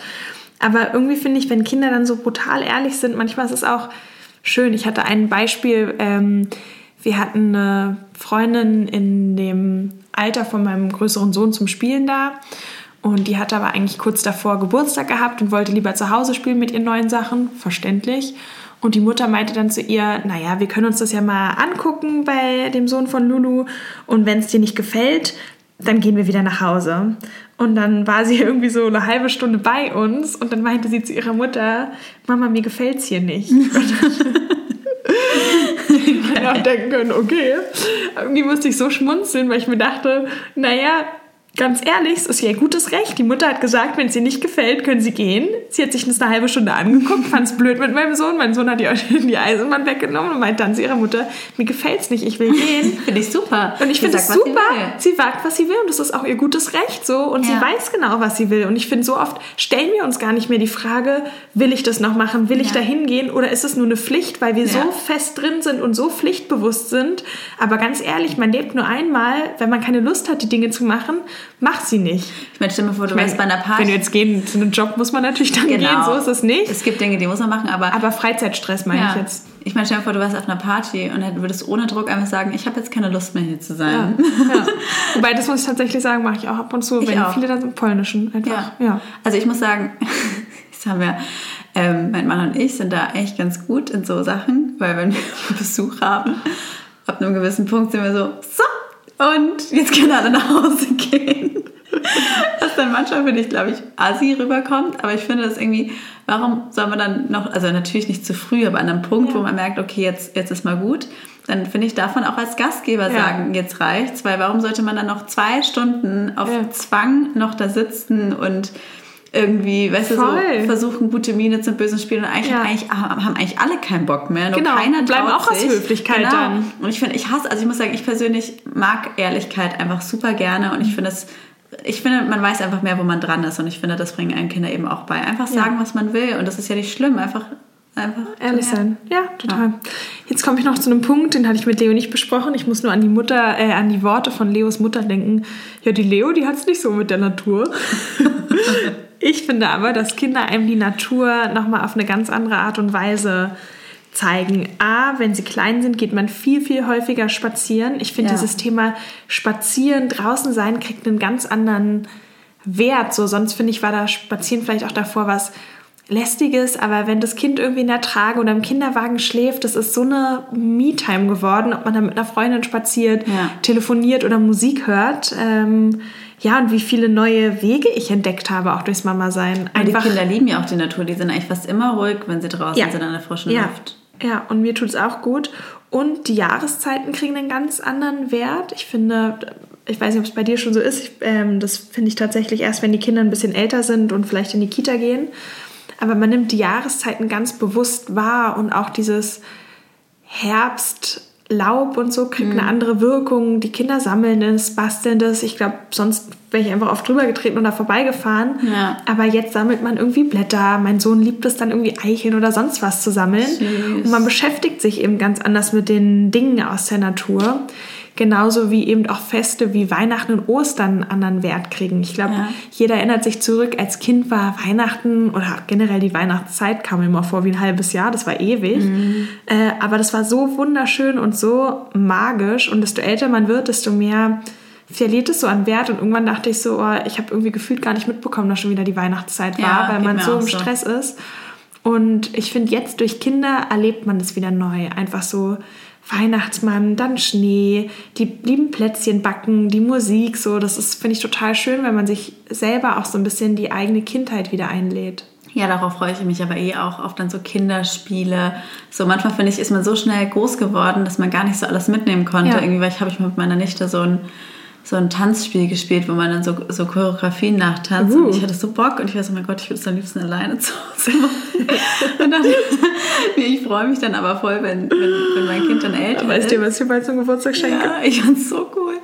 aber irgendwie finde ich, wenn Kinder dann so brutal ehrlich sind, manchmal ist es auch schön. Ich hatte ein Beispiel, ähm, wir hatten eine Freundin in dem Alter von meinem größeren Sohn zum Spielen da. Und die hatte aber eigentlich kurz davor Geburtstag gehabt und wollte lieber zu Hause spielen mit ihren neuen Sachen, verständlich. Und die Mutter meinte dann zu ihr, naja, wir können uns das ja mal angucken bei dem Sohn von Lulu. Und wenn es dir nicht gefällt, dann gehen wir wieder nach Hause. Und dann war sie irgendwie so eine halbe Stunde bei uns und dann meinte sie zu ihrer Mutter, Mama, mir gefällt's hier nicht. ich hätte auch denken können, okay. Irgendwie musste ich so schmunzeln, weil ich mir dachte, naja, ganz ehrlich, es ist ihr gutes Recht. Die Mutter hat gesagt, wenn es ihr nicht gefällt, können sie gehen. Sie hat sich das eine halbe Stunde angeguckt, fand es blöd mit meinem Sohn. Mein Sohn hat ihr die Eisenbahn weggenommen und meint dann zu ihrer Mutter, mir gefällt es nicht, ich will gehen. finde ich super. Und ich finde es super. Sie, sie, wagt, was sie will und das ist auch ihr gutes Recht so. Und ja. sie weiß genau, was sie will. Und ich finde, so oft stellen wir uns gar nicht mehr die Frage, will ich das noch machen, will ich ja. da hingehen oder ist es nur eine Pflicht, weil wir ja. so fest drin sind und so pflichtbewusst sind. Aber ganz ehrlich, man lebt nur einmal, wenn man keine Lust hat, die Dinge zu machen, mach sie nicht. Ich meine, stell dir vor, du warst bei einer Party. Wenn du jetzt gehen zu einem Job, muss man natürlich dann genau. gehen, so ist es nicht. Es gibt Dinge, die muss man machen, aber... Aber Freizeitstress meine ja. ich jetzt. Ich meine, stell dir vor, du warst auf einer Party und dann würdest ohne Druck einfach sagen, ich habe jetzt keine Lust mehr hier zu sein. Ja. ja. Wobei, das muss ich tatsächlich sagen, mache ich auch ab und zu, ich wenn auch. viele dann sind polnischen einfach. Ja. ja. Also ich muss sagen, das haben wir... Ähm, mein Mann und ich sind da echt ganz gut in so Sachen, weil wenn wir Besuch haben, ab einem gewissen Punkt sind wir so, so, und jetzt können alle nach Hause gehen. Was dann manchmal, finde ich, glaube ich, assi rüberkommt. Aber ich finde das irgendwie, warum soll man dann noch, also natürlich nicht zu früh, aber an einem Punkt, ja. wo man merkt, okay, jetzt, jetzt ist mal gut, dann finde ich, darf man auch als Gastgeber ja. sagen, jetzt reicht's. Weil warum sollte man dann noch zwei Stunden auf ja. Zwang noch da sitzen und irgendwie, weißt du, so versuchen, gute Miene zum bösen Spiel und eigentlich, ja. eigentlich, haben eigentlich alle keinen Bock mehr. Nur genau, keiner bleiben auch aus Höflichkeit genau. dann. Und ich finde, ich hasse, also ich muss sagen, ich persönlich mag Ehrlichkeit einfach super gerne und ich finde es ich finde, man weiß einfach mehr, wo man dran ist. Und ich finde, das bringen einen Kinder eben auch bei. Einfach sagen, ja. was man will. Und das ist ja nicht schlimm. Einfach, einfach ehrlich sein. Ja, total. Ja. Jetzt komme ich noch zu einem Punkt, den hatte ich mit Leo nicht besprochen. Ich muss nur an die Mutter, äh, an die Worte von Leos Mutter denken. Ja, die Leo, die hat es nicht so mit der Natur. Ich finde aber, dass Kinder einem die Natur nochmal auf eine ganz andere Art und Weise zeigen. A, wenn sie klein sind, geht man viel, viel häufiger spazieren. Ich finde ja. dieses Thema Spazieren, draußen sein, kriegt einen ganz anderen Wert. So, sonst finde ich, war da Spazieren vielleicht auch davor was Lästiges, aber wenn das Kind irgendwie in der Trage oder im Kinderwagen schläft, das ist so eine Me-Time geworden, ob man da mit einer Freundin spaziert, ja. telefoniert oder Musik hört. Ähm, ja, und wie viele neue Wege ich entdeckt habe, auch durchs Mama-Sein. die Kinder lieben ja auch die Natur. Die sind eigentlich fast immer ruhig, wenn sie draußen ja. sind an der frischen ja. Luft. Ja, und mir tut es auch gut. Und die Jahreszeiten kriegen einen ganz anderen Wert. Ich finde, ich weiß nicht, ob es bei dir schon so ist. Ich, ähm, das finde ich tatsächlich erst, wenn die Kinder ein bisschen älter sind und vielleicht in die Kita gehen. Aber man nimmt die Jahreszeiten ganz bewusst wahr und auch dieses Herbst, Laub und so kriegt mhm. eine andere Wirkung. Die Kinder sammeln es, basteln das. Ich glaube, sonst wäre ich einfach oft drüber getreten oder vorbeigefahren. Ja. Aber jetzt sammelt man irgendwie Blätter. Mein Sohn liebt es dann irgendwie Eicheln oder sonst was zu sammeln. Süß. Und man beschäftigt sich eben ganz anders mit den Dingen aus der Natur. Genauso wie eben auch Feste wie Weihnachten und Ostern einen anderen Wert kriegen. Ich glaube, ja. jeder erinnert sich zurück, als Kind war Weihnachten oder generell die Weihnachtszeit kam mir immer vor wie ein halbes Jahr, das war ewig. Mhm. Äh, aber das war so wunderschön und so magisch und desto älter man wird, desto mehr verliert es so an Wert und irgendwann dachte ich so, oh, ich habe irgendwie gefühlt gar nicht mitbekommen, dass schon wieder die Weihnachtszeit war, ja, weil man so im so. Stress ist. Und ich finde, jetzt durch Kinder erlebt man das wieder neu. Einfach so Weihnachtsmann, dann Schnee, die lieben Plätzchen backen, die Musik, so, das ist, finde ich, total schön, wenn man sich selber auch so ein bisschen die eigene Kindheit wieder einlädt. Ja, darauf freue ich mich aber eh auch auf dann so Kinderspiele. So manchmal finde ich, ist man so schnell groß geworden, dass man gar nicht so alles mitnehmen konnte. Ja. Irgendwie, weil ich habe ich mit meiner Nichte so ein so ein Tanzspiel gespielt, wo man dann so, so Choreografien nachtanzt. Uh. Und ich hatte so Bock und ich war so, mein Gott, ich würde es am liebsten alleine zu Hause machen. und dann, ich freue mich dann aber voll, wenn, wenn, wenn mein Kind dann älter weißt ist. Weißt du, was ich bald zum Geburtstag schenke? Ja, ich fand es so cool.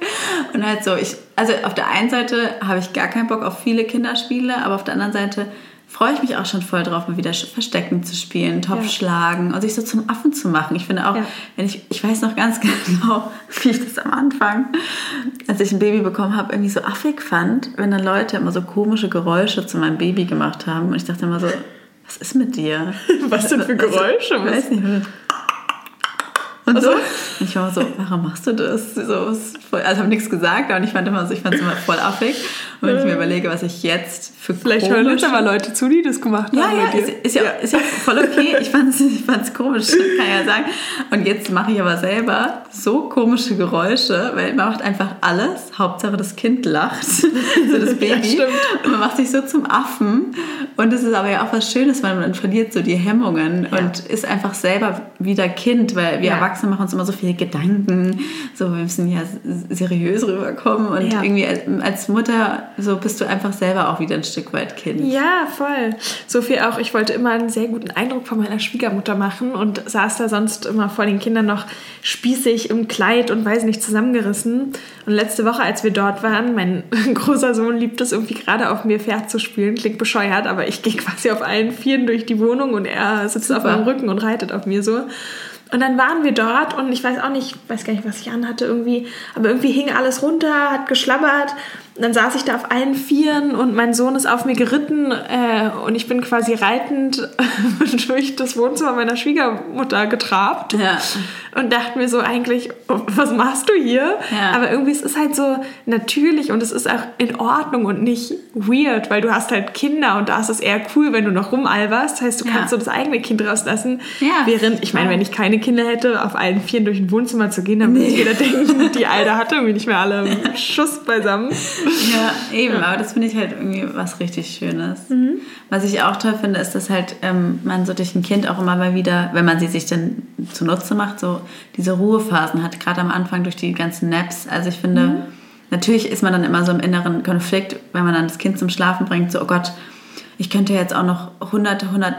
Und halt so, ich, also auf der einen Seite habe ich gar keinen Bock auf viele Kinderspiele, aber auf der anderen Seite freue ich mich auch schon voll drauf, mal wieder Verstecken zu spielen, Topf ja. schlagen und sich so zum Affen zu machen. Ich finde auch, ja. wenn ich, ich weiß noch ganz genau, wie ich das am Anfang, als ich ein Baby bekommen habe, irgendwie so affig fand, wenn dann Leute immer so komische Geräusche zu meinem Baby gemacht haben. Und ich dachte immer so, was ist mit dir? Was denn für Geräusche? Ich weiß nicht. Und also? so. Und ich war so, warum machst du das? So, voll, also habe nichts gesagt, aber ich fand immer so, ich fand es immer voll affig. Und wenn ich mir überlege, was ich jetzt für Vielleicht hören uns aber Leute zu, die das gemacht ja, haben. Ja, ist, ist, ja, ist ja voll okay. Ich fand es ich fand's komisch, kann ich ja sagen. Und jetzt mache ich aber selber so komische Geräusche, weil man macht einfach alles. Hauptsache das Kind lacht, so das Baby. Ja, und man macht sich so zum Affen. Und es ist aber ja auch was Schönes, weil man verliert so die Hemmungen ja. und ist einfach selber wieder Kind, weil wir ja. Erwachsene machen uns immer so viele Gedanken. So, wir müssen ja seriös rüberkommen. Und irgendwie als Mutter, so bist du einfach selber auch wieder ein Stück weit Kind. Ja, voll. So viel auch, ich wollte immer einen sehr guten Eindruck von meiner Schwiegermutter machen und saß da sonst immer vor den Kindern noch spießig im Kleid und weiß nicht zusammengerissen. Und letzte Woche, als wir dort waren, mein großer Sohn liebt es irgendwie gerade auf mir Pferd zu spielen. Klingt bescheuert, aber ich gehe quasi auf allen Vieren durch die Wohnung und er sitzt Super. auf meinem Rücken und reitet auf mir so. Und dann waren wir dort und ich weiß auch nicht, weiß gar nicht, was ich anhatte irgendwie, aber irgendwie hing alles runter, hat geschlabbert dann saß ich da auf allen Vieren und mein Sohn ist auf mir geritten äh, und ich bin quasi reitend durch das Wohnzimmer meiner Schwiegermutter getrabt ja. und dachte mir so eigentlich, was machst du hier? Ja. Aber irgendwie es ist halt so natürlich und es ist auch in Ordnung und nicht weird, weil du hast halt Kinder und da ist es eher cool, wenn du noch rumalberst. Das heißt, du ja. kannst so das eigene Kind rauslassen. Während, ich meine, wenn ich keine Kinder hätte, auf allen Vieren durch ein Wohnzimmer zu gehen, dann würde nee. jeder denken, die Alte hatte irgendwie nicht mehr alle Schuss beisammen. Ja, eben, aber das finde ich halt irgendwie was richtig Schönes. Mhm. Was ich auch toll finde, ist, dass halt ähm, man so durch ein Kind auch immer mal wieder, wenn man sie sich dann zunutze macht, so diese Ruhephasen hat, gerade am Anfang durch die ganzen Naps. Also ich finde, mhm. natürlich ist man dann immer so im inneren Konflikt, wenn man dann das Kind zum Schlafen bringt, so, oh Gott, ich könnte jetzt auch noch hunderte, hundert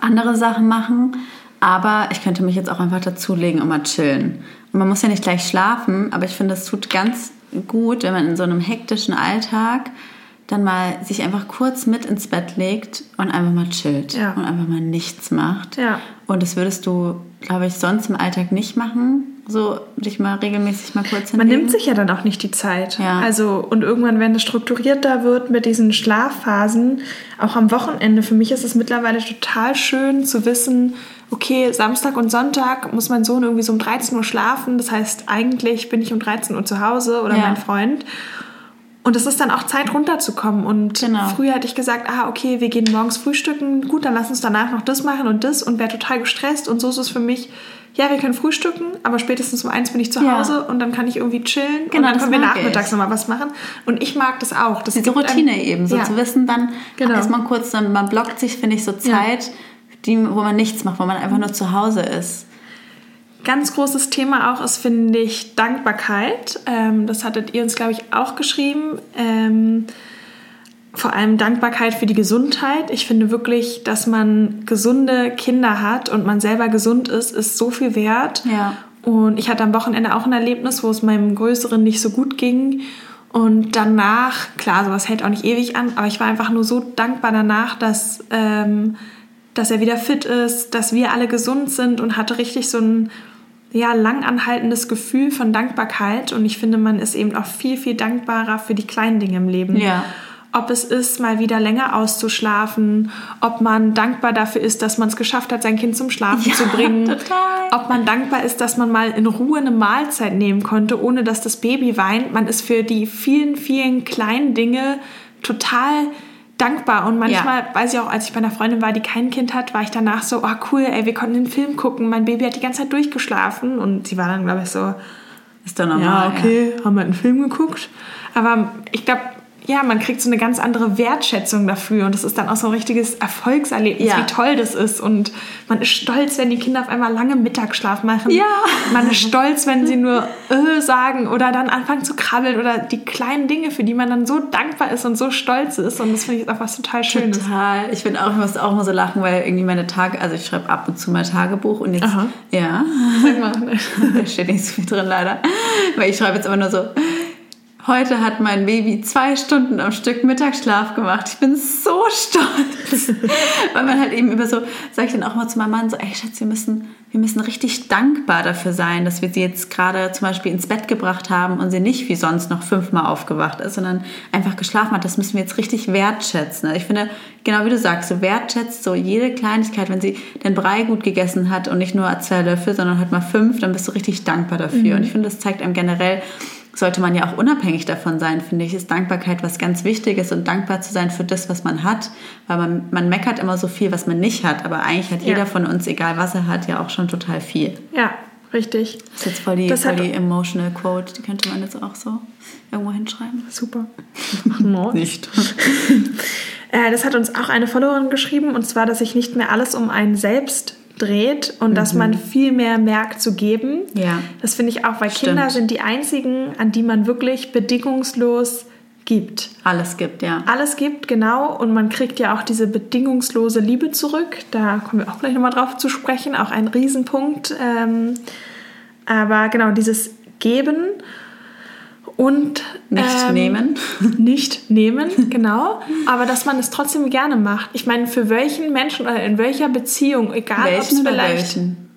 andere Sachen machen, aber ich könnte mich jetzt auch einfach dazulegen und mal chillen. Und man muss ja nicht gleich schlafen, aber ich finde, es tut ganz gut, wenn man in so einem hektischen Alltag dann mal sich einfach kurz mit ins Bett legt und einfach mal chillt ja. und einfach mal nichts macht. Ja. Und das würdest du, glaube ich, sonst im Alltag nicht machen. So dich mal regelmäßig mal kurz hinlegen. Man nimmt sich ja dann auch nicht die Zeit. Ja. Also und irgendwann, wenn es strukturierter wird mit diesen Schlafphasen, auch am Wochenende, für mich ist es mittlerweile total schön zu wissen, okay, Samstag und Sonntag muss mein Sohn irgendwie so um 13 Uhr schlafen. Das heißt, eigentlich bin ich um 13 Uhr zu Hause oder ja. mein Freund. Und es ist dann auch Zeit runterzukommen. Und genau. früher hätte ich gesagt, ah, okay, wir gehen morgens frühstücken. Gut, dann lass uns danach noch das machen und das und wäre total gestresst. Und so ist es für mich, ja, wir können frühstücken, aber spätestens um eins bin ich zu Hause ja. und dann kann ich irgendwie chillen genau, und dann können wir nachmittags nochmal was machen. Und ich mag das auch. Das Diese Routine einem, eben, so ja. zu wissen, dann genau. ist man kurz, dann, man blockt sich, finde ich, so Zeit. Ja die, wo man nichts macht, wo man einfach nur zu Hause ist. Ganz großes Thema auch ist, finde ich, Dankbarkeit. Ähm, das hattet ihr uns, glaube ich, auch geschrieben. Ähm, vor allem Dankbarkeit für die Gesundheit. Ich finde wirklich, dass man gesunde Kinder hat und man selber gesund ist, ist so viel wert. Ja. Und ich hatte am Wochenende auch ein Erlebnis, wo es meinem Größeren nicht so gut ging. Und danach, klar, sowas hält auch nicht ewig an, aber ich war einfach nur so dankbar danach, dass ähm, dass er wieder fit ist, dass wir alle gesund sind und hatte richtig so ein ja, langanhaltendes Gefühl von Dankbarkeit. Und ich finde, man ist eben auch viel, viel dankbarer für die kleinen Dinge im Leben. Ja. Ob es ist, mal wieder länger auszuschlafen, ob man dankbar dafür ist, dass man es geschafft hat, sein Kind zum Schlafen ja, zu bringen, total. ob man dankbar ist, dass man mal in Ruhe eine Mahlzeit nehmen konnte, ohne dass das Baby weint. Man ist für die vielen, vielen kleinen Dinge total dankbar. Und manchmal, ja. weiß ich auch, als ich bei einer Freundin war, die kein Kind hat, war ich danach so, oh cool, ey, wir konnten den Film gucken. Mein Baby hat die ganze Zeit durchgeschlafen. Und sie war dann, glaube ich, so, ist doch normal. Ja, okay, ja. haben wir einen Film geguckt. Aber ich glaube, ja, man kriegt so eine ganz andere Wertschätzung dafür und das ist dann auch so ein richtiges Erfolgserlebnis, ja. wie toll das ist und man ist stolz, wenn die Kinder auf einmal lange Mittagsschlaf machen. Ja. Man ist stolz, wenn sie nur äh sagen oder dann anfangen zu krabbeln oder die kleinen Dinge, für die man dann so dankbar ist und so stolz ist und das finde ich auch was total Schönes. Total. Ich finde auch, ich muss auch mal so lachen, weil irgendwie meine Tage, also ich schreibe ab und zu mal Tagebuch und jetzt, Aha. ja, sag mal, da steht nicht so viel drin leider, weil ich schreibe jetzt immer nur so, Heute hat mein Baby zwei Stunden am Stück Mittagsschlaf gemacht. Ich bin so stolz. Weil man halt eben über so, sage ich dann auch mal zu meinem Mann, so, ey Schatz, wir müssen, wir müssen richtig dankbar dafür sein, dass wir sie jetzt gerade zum Beispiel ins Bett gebracht haben und sie nicht wie sonst noch fünfmal aufgewacht ist, sondern einfach geschlafen hat. Das müssen wir jetzt richtig wertschätzen. Also ich finde, genau wie du sagst, so wertschätzt so jede Kleinigkeit, wenn sie den Brei gut gegessen hat und nicht nur zwei Löffel, sondern halt mal fünf, dann bist du richtig dankbar dafür. Mhm. Und ich finde, das zeigt einem generell, sollte man ja auch unabhängig davon sein, finde ich, ist Dankbarkeit was ganz Wichtiges und dankbar zu sein für das, was man hat. Weil man, man meckert immer so viel, was man nicht hat, aber eigentlich hat ja. jeder von uns, egal was er hat, ja auch schon total viel. Ja, richtig. Das ist jetzt voll die, das voll die emotional Quote, die könnte man jetzt auch so irgendwo hinschreiben. Super. Wir nicht. Äh, das hat uns auch eine Followerin geschrieben, und zwar, dass sich nicht mehr alles um einen selbst dreht und mhm. dass man viel mehr merkt zu geben. Ja. Das finde ich auch, weil Stimmt. Kinder sind die einzigen, an die man wirklich bedingungslos gibt. Alles gibt, ja. Alles gibt, genau. Und man kriegt ja auch diese bedingungslose Liebe zurück. Da kommen wir auch gleich nochmal drauf zu sprechen. Auch ein Riesenpunkt. Ähm, aber genau, dieses Geben und nicht ähm, nehmen. Nicht nehmen, genau. Aber dass man es trotzdem gerne macht. Ich meine, für welchen Menschen oder in welcher Beziehung, egal ob es vielleicht. Welchen?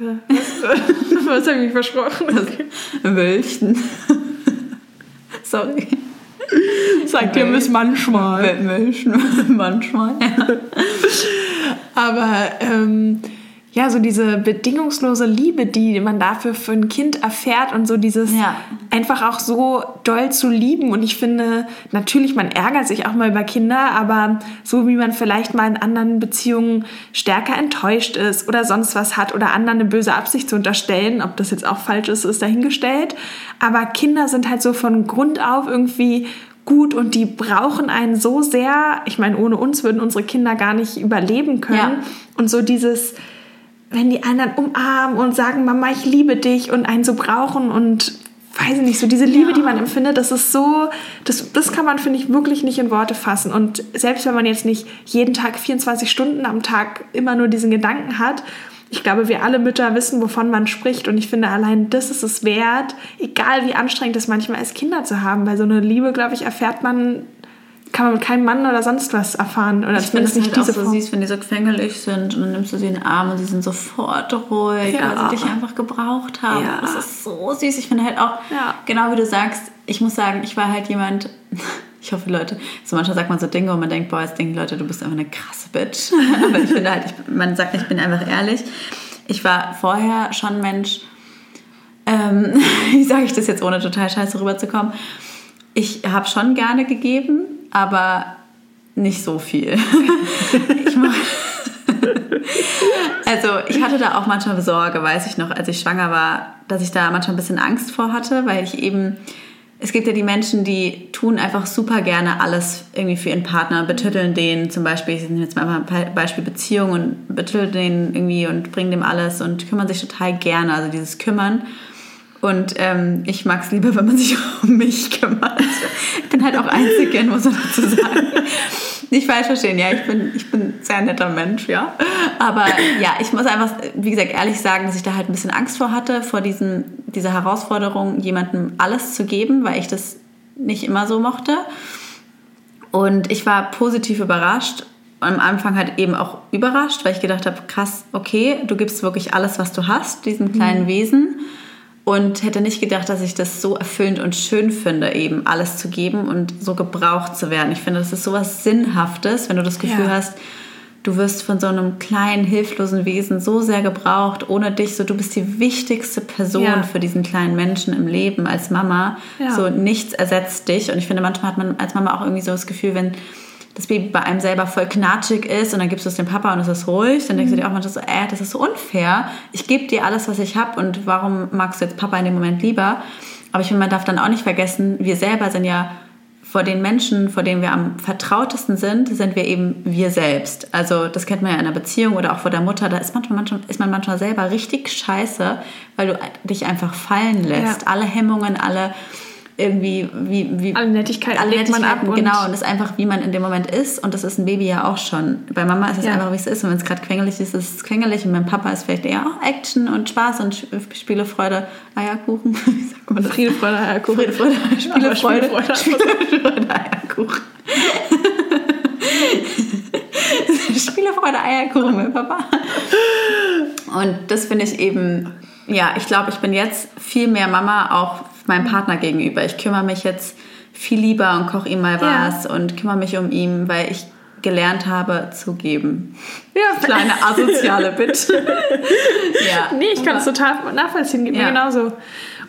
Was, was habe ich versprochen? Okay. Welchen? Sorry. Sagt ihr bis manchmal. Welchen? manchmal. Ja. Aber ähm, ja, so diese bedingungslose Liebe, die man dafür für ein Kind erfährt und so dieses ja. einfach auch so doll zu lieben. Und ich finde, natürlich, man ärgert sich auch mal über Kinder, aber so wie man vielleicht mal in anderen Beziehungen stärker enttäuscht ist oder sonst was hat oder anderen eine böse Absicht zu unterstellen, ob das jetzt auch falsch ist, ist dahingestellt. Aber Kinder sind halt so von Grund auf irgendwie gut und die brauchen einen so sehr. Ich meine, ohne uns würden unsere Kinder gar nicht überleben können. Ja. Und so dieses, wenn die anderen umarmen und sagen, Mama, ich liebe dich und einen so brauchen und weiß ich nicht, so diese Liebe, ja. die man empfindet, das ist so, das, das kann man, finde ich, wirklich nicht in Worte fassen. Und selbst wenn man jetzt nicht jeden Tag 24 Stunden am Tag immer nur diesen Gedanken hat, ich glaube, wir alle Mütter wissen, wovon man spricht. Und ich finde, allein das ist es wert, egal wie anstrengend es manchmal ist, Kinder zu haben. Weil so eine Liebe, glaube ich, erfährt man kann man mit keinem Mann oder sonst was erfahren. Oder ich finde es nicht halt diese auch so süß, wenn die so quengelig sind und dann nimmst du sie in den Arm und sie sind sofort ruhig, ja. weil sie dich einfach gebraucht haben. Ja. Das ist so süß. Ich finde halt auch, ja. genau wie du sagst, ich muss sagen, ich war halt jemand, ich hoffe, Leute, so manchmal sagt man so Dinge, wo man denkt, boah, jetzt denken Leute, du bist einfach eine krasse Bitch. Aber ich finde halt, ich, man sagt, ich bin einfach ehrlich. Ich war vorher schon Mensch, ähm, wie sage ich das jetzt, ohne total scheiße rüberzukommen, ich habe schon gerne gegeben, aber nicht so viel. ich also ich hatte da auch manchmal Sorge, weiß ich noch, als ich schwanger war, dass ich da manchmal ein bisschen Angst vor hatte, weil ich eben, es gibt ja die Menschen, die tun einfach super gerne alles irgendwie für ihren Partner, betütteln den zum Beispiel, ich nehme jetzt mal ein Beispiel Beziehung und betütteln den irgendwie und bringen dem alles und kümmern sich total gerne, also dieses Kümmern. Und ähm, ich mag es lieber, wenn man sich um mich kümmert. Ich bin halt auch Einzelkind, muss man dazu sagen. Nicht falsch verstehen, ja, ich bin, ich bin ein sehr netter Mensch, ja. Aber ja, ich muss einfach, wie gesagt, ehrlich sagen, dass ich da halt ein bisschen Angst vor hatte, vor diesem, dieser Herausforderung, jemandem alles zu geben, weil ich das nicht immer so mochte. Und ich war positiv überrascht. Am Anfang halt eben auch überrascht, weil ich gedacht habe, krass, okay, du gibst wirklich alles, was du hast, diesem kleinen mhm. Wesen und hätte nicht gedacht, dass ich das so erfüllend und schön finde, eben alles zu geben und so gebraucht zu werden. Ich finde, das ist so was Sinnhaftes, wenn du das Gefühl ja. hast, du wirst von so einem kleinen, hilflosen Wesen so sehr gebraucht, ohne dich, so du bist die wichtigste Person ja. für diesen kleinen Menschen im Leben als Mama. Ja. So nichts ersetzt dich. Und ich finde, manchmal hat man als Mama auch irgendwie so das Gefühl, wenn das Baby bei einem selber voll knatschig ist und dann gibst du es dem Papa und es ist ruhig, dann denkst du dir auch manchmal so, äh, das ist so unfair. Ich gebe dir alles, was ich habe und warum magst du jetzt Papa in dem Moment lieber? Aber ich finde, man darf dann auch nicht vergessen, wir selber sind ja vor den Menschen, vor denen wir am vertrautesten sind, sind wir eben wir selbst. Also das kennt man ja in einer Beziehung oder auch vor der Mutter. Da ist, manchmal, manchmal, ist man manchmal selber richtig scheiße, weil du dich einfach fallen lässt. Ja. Alle Hemmungen, alle irgendwie wie, wie alle Nettigkeiten alle legt man ab und genau und das ist einfach wie man in dem Moment ist und das ist ein Baby ja auch schon. Bei Mama ist es ja. einfach wie es ist und wenn es gerade quengelig ist ist es quengelig und beim Papa ist vielleicht eher auch Action und Spaß und Spielefreude. Eierkuchen. Wie sagt man das? Friede Freude Eierkuchen. Friede Freude Spielefreude. Spielefreude, Spielefreude Eierkuchen. Spielefreude Eierkuchen mit Papa. Und das finde ich eben ja ich glaube ich bin jetzt viel mehr Mama auch meinem Partner gegenüber. Ich kümmere mich jetzt viel lieber und koche ihm mal was ja. und kümmere mich um ihn, weil ich gelernt habe zu geben. Ja, kleine asoziale Bitte. ja. Nee, ich kann es total nachvollziehen, geht ja. mir genauso.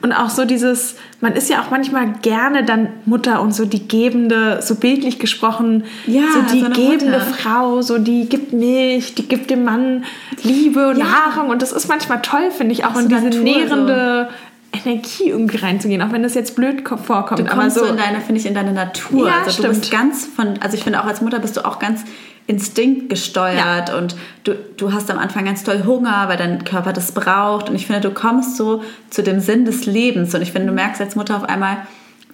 Und auch so dieses, man ist ja auch manchmal gerne dann Mutter und so die gebende, so bildlich gesprochen, ja, so die so gebende Mutter. Frau, so die gibt Milch, die gibt dem Mann Liebe und ja. Nahrung. Und das ist manchmal toll, finde ich, auch in diese nährende so. Energie irgendwie reinzugehen, auch wenn das jetzt blöd vorkommt. Du kommst aber so in deine, finde ich, in deine Natur. Ja, also stimmt. du bist ganz von, also ich finde auch als Mutter bist du auch ganz Instinkt gesteuert ja. und du, du hast am Anfang ganz toll Hunger, weil dein Körper das braucht. Und ich finde, du kommst so zu dem Sinn des Lebens. Und ich finde, du merkst als Mutter auf einmal,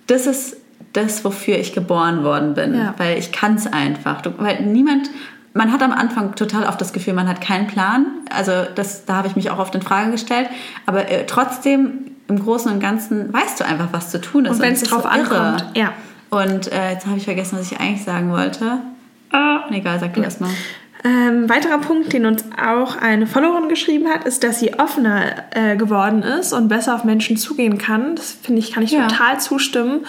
das ist das, wofür ich geboren worden bin. Ja. Weil ich kann es einfach. Du, weil niemand, man hat am Anfang total oft das Gefühl, man hat keinen Plan. Also das, da habe ich mich auch oft in Frage gestellt. Aber äh, trotzdem, im Großen und Ganzen, weißt du einfach, was zu tun ist. Und wenn es drauf so ankommt, ja. Und äh, jetzt habe ich vergessen, was ich eigentlich sagen wollte. Ah. Egal, sag du ja. erstmal. Ähm, weiterer Punkt, den uns auch eine Followerin geschrieben hat, ist, dass sie offener äh, geworden ist und besser auf Menschen zugehen kann. Das finde ich, kann ich ja. total zustimmen,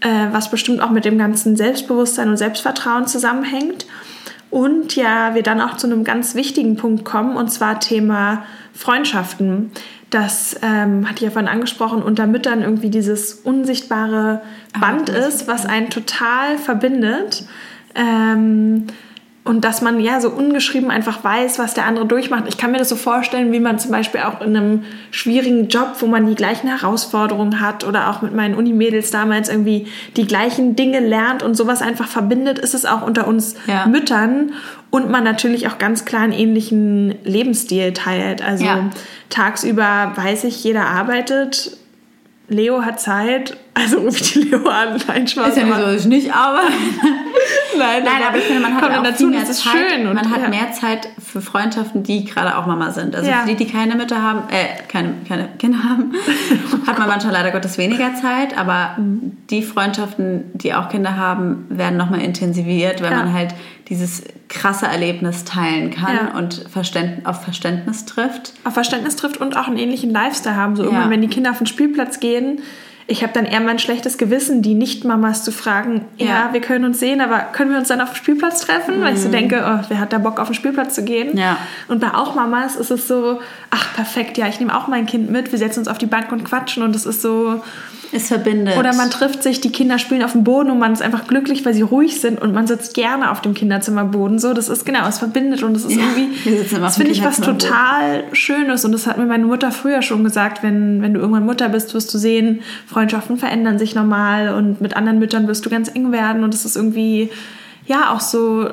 äh, was bestimmt auch mit dem ganzen Selbstbewusstsein und Selbstvertrauen zusammenhängt. Und ja, wir dann auch zu einem ganz wichtigen Punkt kommen, und zwar Thema Freundschaften. Das ähm, hatte ich ja vorhin angesprochen, unter Müttern irgendwie dieses unsichtbare Band ah, ist, was einen total verbindet. Ähm, und dass man ja so ungeschrieben einfach weiß, was der andere durchmacht. Ich kann mir das so vorstellen, wie man zum Beispiel auch in einem schwierigen Job, wo man die gleichen Herausforderungen hat oder auch mit meinen Unimädels damals irgendwie die gleichen Dinge lernt und sowas einfach verbindet, ist es auch unter uns ja. Müttern und man natürlich auch ganz klar einen ähnlichen Lebensstil teilt. Also ja. tagsüber weiß ich, jeder arbeitet Leo hat Zeit, also rufe ich die Leo an. Nein, Spaß. Ist ja nicht so, dass ich nicht arbeite. nein, nein, aber ich finde, man hat auch dazu, mehr Zeit. Schön und, man hat ja. mehr Zeit für Freundschaften, die gerade auch Mama sind. Also ja. für die, die keine Mütter haben, äh, keine, keine Kinder haben, hat man manchmal leider Gottes weniger Zeit. Aber mhm. die Freundschaften, die auch Kinder haben, werden nochmal intensiviert, weil ja. man halt dieses krasse Erlebnis teilen kann ja. und Verständ auf Verständnis trifft. Auf Verständnis trifft und auch einen ähnlichen Lifestyle haben. So irgendwann, wenn die Kinder auf den Spielplatz gehen, ich habe dann eher mein schlechtes Gewissen, die Nicht-Mamas zu fragen, ja. ja. wir können uns sehen, aber können wir uns dann auf dem Spielplatz treffen? Mhm. Weil ich so mhm. denke, oh, wer hat da Bock auf den Spielplatz zu gehen? Ja. Und bei auch Mamas ist es so, ach perfekt, ja, ich nehme auch mein Kind mit, wir setzen uns auf die Bank und quatschen und es ist so, es verbindet. Oder man trifft sich, die Kinder spielen auf dem Boden und man ist einfach glücklich, weil sie ruhig sind und man sitzt gerne auf dem Kinderzimmerboden. So, das ist genau, es verbindet und es ist ja, irgendwie, das finde ich was total Schönes und das hat mir meine Mutter früher schon gesagt, wenn, wenn du irgendwann Mutter bist, wirst du sehen, Freundschaften verändern sich normal und mit anderen Müttern wirst du ganz eng werden und es ist irgendwie, ja, auch so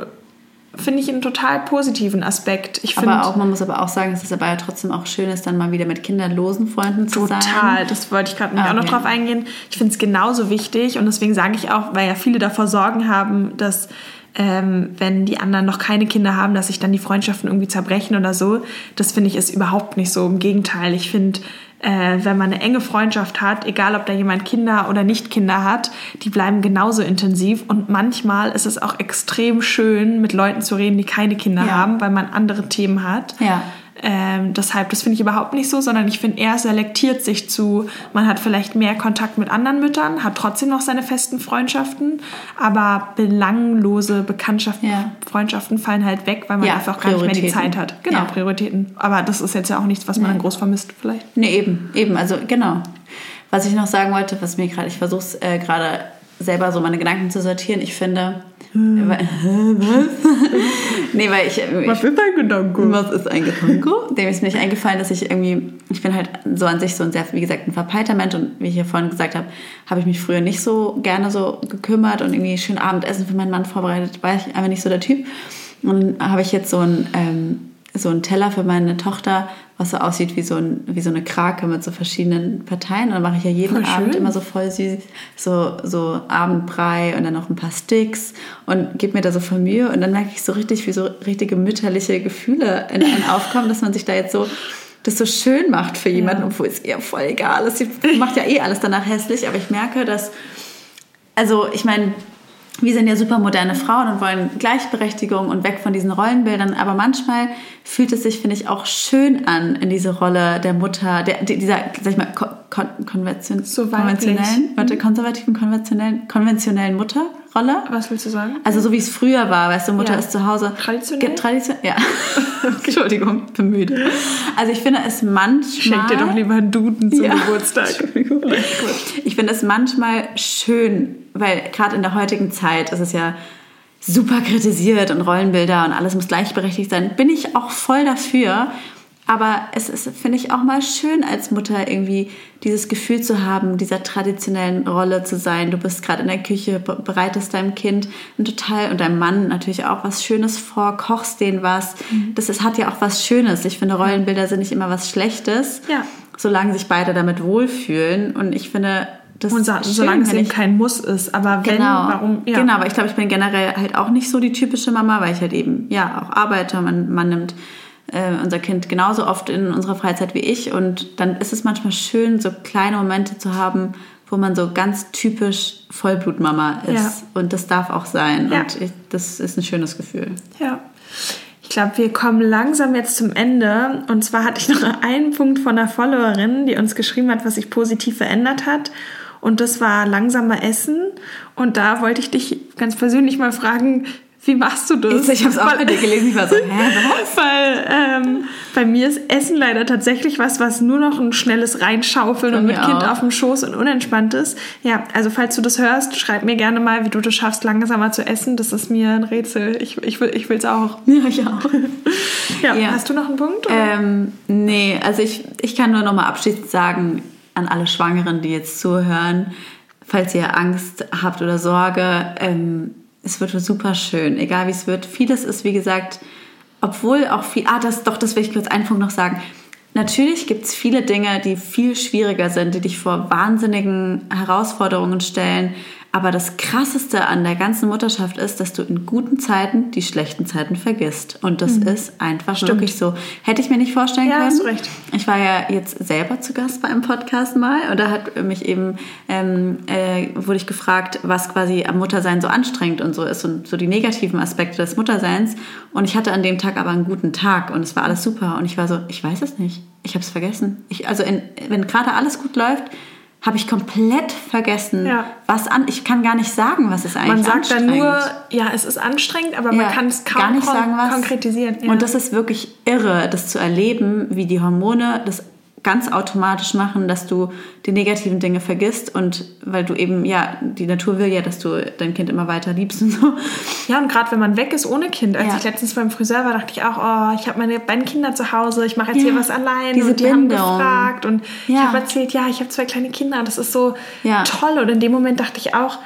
finde ich einen total positiven Aspekt. Ich aber auch, man muss aber auch sagen, dass es dabei ja trotzdem auch schön ist, dann mal wieder mit kinderlosen Freunden zu total, sein. Total, das wollte ich gerade okay. auch noch drauf eingehen. Ich finde es genauso wichtig und deswegen sage ich auch, weil ja viele davor Sorgen haben, dass ähm, wenn die anderen noch keine Kinder haben, dass sich dann die Freundschaften irgendwie zerbrechen oder so. Das finde ich ist überhaupt nicht so. Im Gegenteil, ich finde, äh, wenn man eine enge Freundschaft hat, egal ob da jemand Kinder oder nicht Kinder hat, die bleiben genauso intensiv. Und manchmal ist es auch extrem schön, mit Leuten zu reden, die keine Kinder ja. haben, weil man andere Themen hat. Ja. Ähm, deshalb, das finde ich überhaupt nicht so, sondern ich finde, er selektiert sich zu, man hat vielleicht mehr Kontakt mit anderen Müttern, hat trotzdem noch seine festen Freundschaften, aber belanglose Bekanntschaften, ja. Freundschaften fallen halt weg, weil man ja, einfach gar nicht mehr die Zeit hat. Genau, ja. Prioritäten. Aber das ist jetzt ja auch nichts, was man dann groß vermisst vielleicht. Nee, eben, eben, also genau. Was ich noch sagen wollte, was mir gerade, ich versuche es äh, gerade selber so meine Gedanken zu sortieren, ich finde, hm. Was? nee, weil ich. Was ist ein Gedanke? Was ist ein Gedanke? Dem ist mir nicht eingefallen, dass ich irgendwie. Ich bin halt so an sich so ein sehr, wie gesagt, ein verpeilter Mensch und wie ich ja vorhin gesagt habe, habe ich mich früher nicht so gerne so gekümmert und irgendwie schön Abendessen für meinen Mann vorbereitet. War ich einfach nicht so der Typ. Und dann habe ich jetzt so ein. Ähm, so einen Teller für meine Tochter, was so aussieht wie so, ein, wie so eine Krake mit so verschiedenen Parteien. Und dann mache ich ja jeden Abend immer so voll süß, so, so Abendbrei und dann noch ein paar Sticks und gebe mir da so voll Mühe. Und dann merke ich so richtig, wie so richtige mütterliche Gefühle in einem aufkommen, dass man sich da jetzt so das so schön macht für jemanden, ja. obwohl es ihr voll egal ist. Sie macht ja eh alles danach hässlich, aber ich merke, dass, also ich meine, wir sind ja super moderne Frauen und wollen Gleichberechtigung und weg von diesen Rollenbildern. Aber manchmal fühlt es sich, finde ich, auch schön an in diese Rolle der Mutter, der, dieser, sag ich mal, kon konvention so konventionellen, warte, konservativen, konventionellen, konventionellen Mutterrolle. Rolle. Was willst du sagen? Also so wie es früher war, weißt du, Mutter Ja. ist zu Hause. Traditionell? Tradition ja. Entschuldigung, bin müde. Also ich finde es manchmal... Schenk dir doch lieber einen Duden zum Ja. Geburtstag. Ich finde es manchmal schön, weil gerade in der heutigen Zeit ist es ja super kritisiert und Rollenbilder und alles muss gleichberechtigt sein. Bin ich auch voll dafür. Aber es ist, finde ich, auch mal schön als Mutter irgendwie dieses Gefühl zu haben, dieser traditionellen Rolle zu sein. Du bist gerade in der Küche, be- bereitest deinem Kind ein total und deinem Mann natürlich auch was Schönes vor, kochst denen was. Das ist, hat ja auch was Schönes. Ich finde, Rollenbilder sind nicht immer was Schlechtes, Ja. solange sich beide damit wohlfühlen. Und ich finde, das Und so, schön, solange es eben kein Muss ist. Aber wenn, Genau. warum? Ja. Genau, aber ich glaube, ich bin generell halt auch nicht so die typische Mama, weil ich halt eben ja auch arbeite. Man, man nimmt äh, unser Kind genauso oft in unserer Freizeit wie ich und dann ist es manchmal schön, so kleine Momente zu haben, wo man so ganz typisch Vollblutmama ist. Ja. Und das darf auch sein. Ja. Und ich, das ist ein schönes Gefühl. Ja. Ich glaube, wir kommen langsam jetzt zum Ende. Und zwar hatte ich noch einen Punkt von einer Followerin, die uns geschrieben hat, was sich positiv verändert hat. Und das war langsamer Essen. Und da wollte ich dich ganz persönlich mal fragen, wie machst du das? Ich habe es auch bei dir gelesen, ich war so, hä, was? Weil ähm, bei mir ist Essen leider tatsächlich was, was nur noch ein schnelles Reinschaufeln und mit mir Kind auch. auf dem Schoß und unentspannt ist. Ja, also falls du das hörst, schreib mir gerne mal, wie du das schaffst, langsamer zu essen. Das ist mir ein Rätsel. Ich, ich will ich will's auch. Ja, ich auch. Ja, Ja. hast du noch einen Punkt? oder? Ähm, nee, also ich, ich kann nur noch mal abschließend sagen an alle Schwangeren, die jetzt zuhören, falls ihr Angst habt oder Sorge, ähm, es wird super schön, egal wie es wird. Vieles ist, wie gesagt, obwohl auch viel, ah, das, doch, das will ich kurz einen Punkt noch sagen. Natürlich gibt es viele Dinge, die viel schwieriger sind, die dich vor wahnsinnigen Herausforderungen stellen. Aber das Krasseste an der ganzen Mutterschaft ist, dass du in guten Zeiten die schlechten Zeiten vergisst. Und das ist einfach wirklich so. Hätte ich mir nicht vorstellen Mhm. Ja, können. hast du recht. Ich war ja jetzt selber zu Gast bei einem Podcast mal und da hat mich eben, ähm, äh, wurde ich gefragt, was quasi am Muttersein so anstrengend und so ist und so die negativen Aspekte des Mutterseins. Und ich hatte an dem Tag aber einen guten Tag und es war alles super und ich war so, ich weiß es nicht, ich habe es vergessen. Ich, also in, wenn gerade alles gut läuft, habe ich komplett vergessen, Ja. was an. Ich kann gar nicht sagen, was es eigentlich man sagt dann nur, ja, es ist anstrengend, aber man Ja, kann es kaum gar nicht kon sagen, was. konkretisieren. Ja. Und das ist wirklich irre, das zu erleben, wie die Hormone das ganz automatisch machen, dass du die negativen Dinge vergisst und weil du eben, ja, die Natur will ja, dass du dein Kind immer weiter liebst und so. Ja, und gerade wenn man weg ist ohne Kind. Als Ja. ich letztens beim Friseur war, dachte ich auch, oh, ich habe meine beiden Kinder zu Hause, ich mache jetzt Ja, hier was allein. diese und die haben Bindung. gefragt und ich Ja. habe erzählt, ja, ich habe zwei kleine Kinder. Das ist so toll. Und in dem Moment dachte ich auch,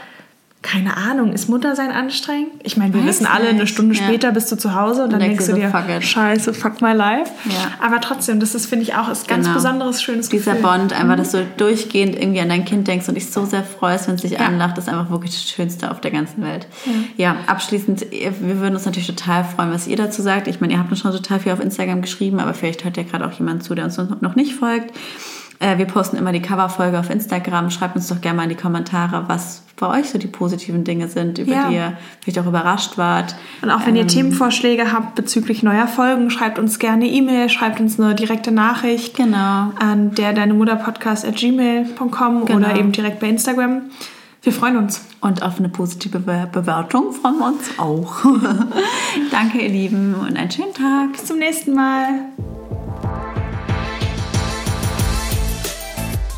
keine Ahnung, ist Muttersein anstrengend? Ich meine, wir Weiß wissen alle, eine nicht. Stunde Ja. später bist du zu Hause und dann denkst denkst du dir, fuck it. scheiße, fuck my life. Ja. Aber trotzdem, das ist, finde ich, auch ist ganz Genau. besonderes, schönes Dieser Gefühl. Mhm. Bond, einfach, dass du durchgehend irgendwie an dein Kind denkst und dich so sehr freust, wenn es dich Ja. anlacht, ist einfach wirklich das Schönste auf der ganzen Welt. Ja. abschließend, wir würden uns natürlich total freuen, was ihr dazu sagt. Ich meine, ihr habt uns schon total viel auf Instagram geschrieben, aber vielleicht hört ja gerade auch jemand zu, der uns noch nicht folgt. Äh, Wir posten immer die Coverfolge auf Instagram. Schreibt uns doch gerne mal in die Kommentare, was bei euch so die positiven Dinge sind, über Ja. die ihr vielleicht auch überrascht wart. Und auch wenn Ähm. ihr Themenvorschläge habt bezüglich neuer Folgen, schreibt uns gerne E-Mail, schreibt uns eine direkte Nachricht Genau. an der deine Mutter Podcast at gmail.com Genau. oder eben direkt bei Instagram. Wir freuen uns. Und auf eine positive Be Bewertung freuen wir uns auch. Danke, ihr Lieben, und einen schönen Tag. Bis zum nächsten Mal.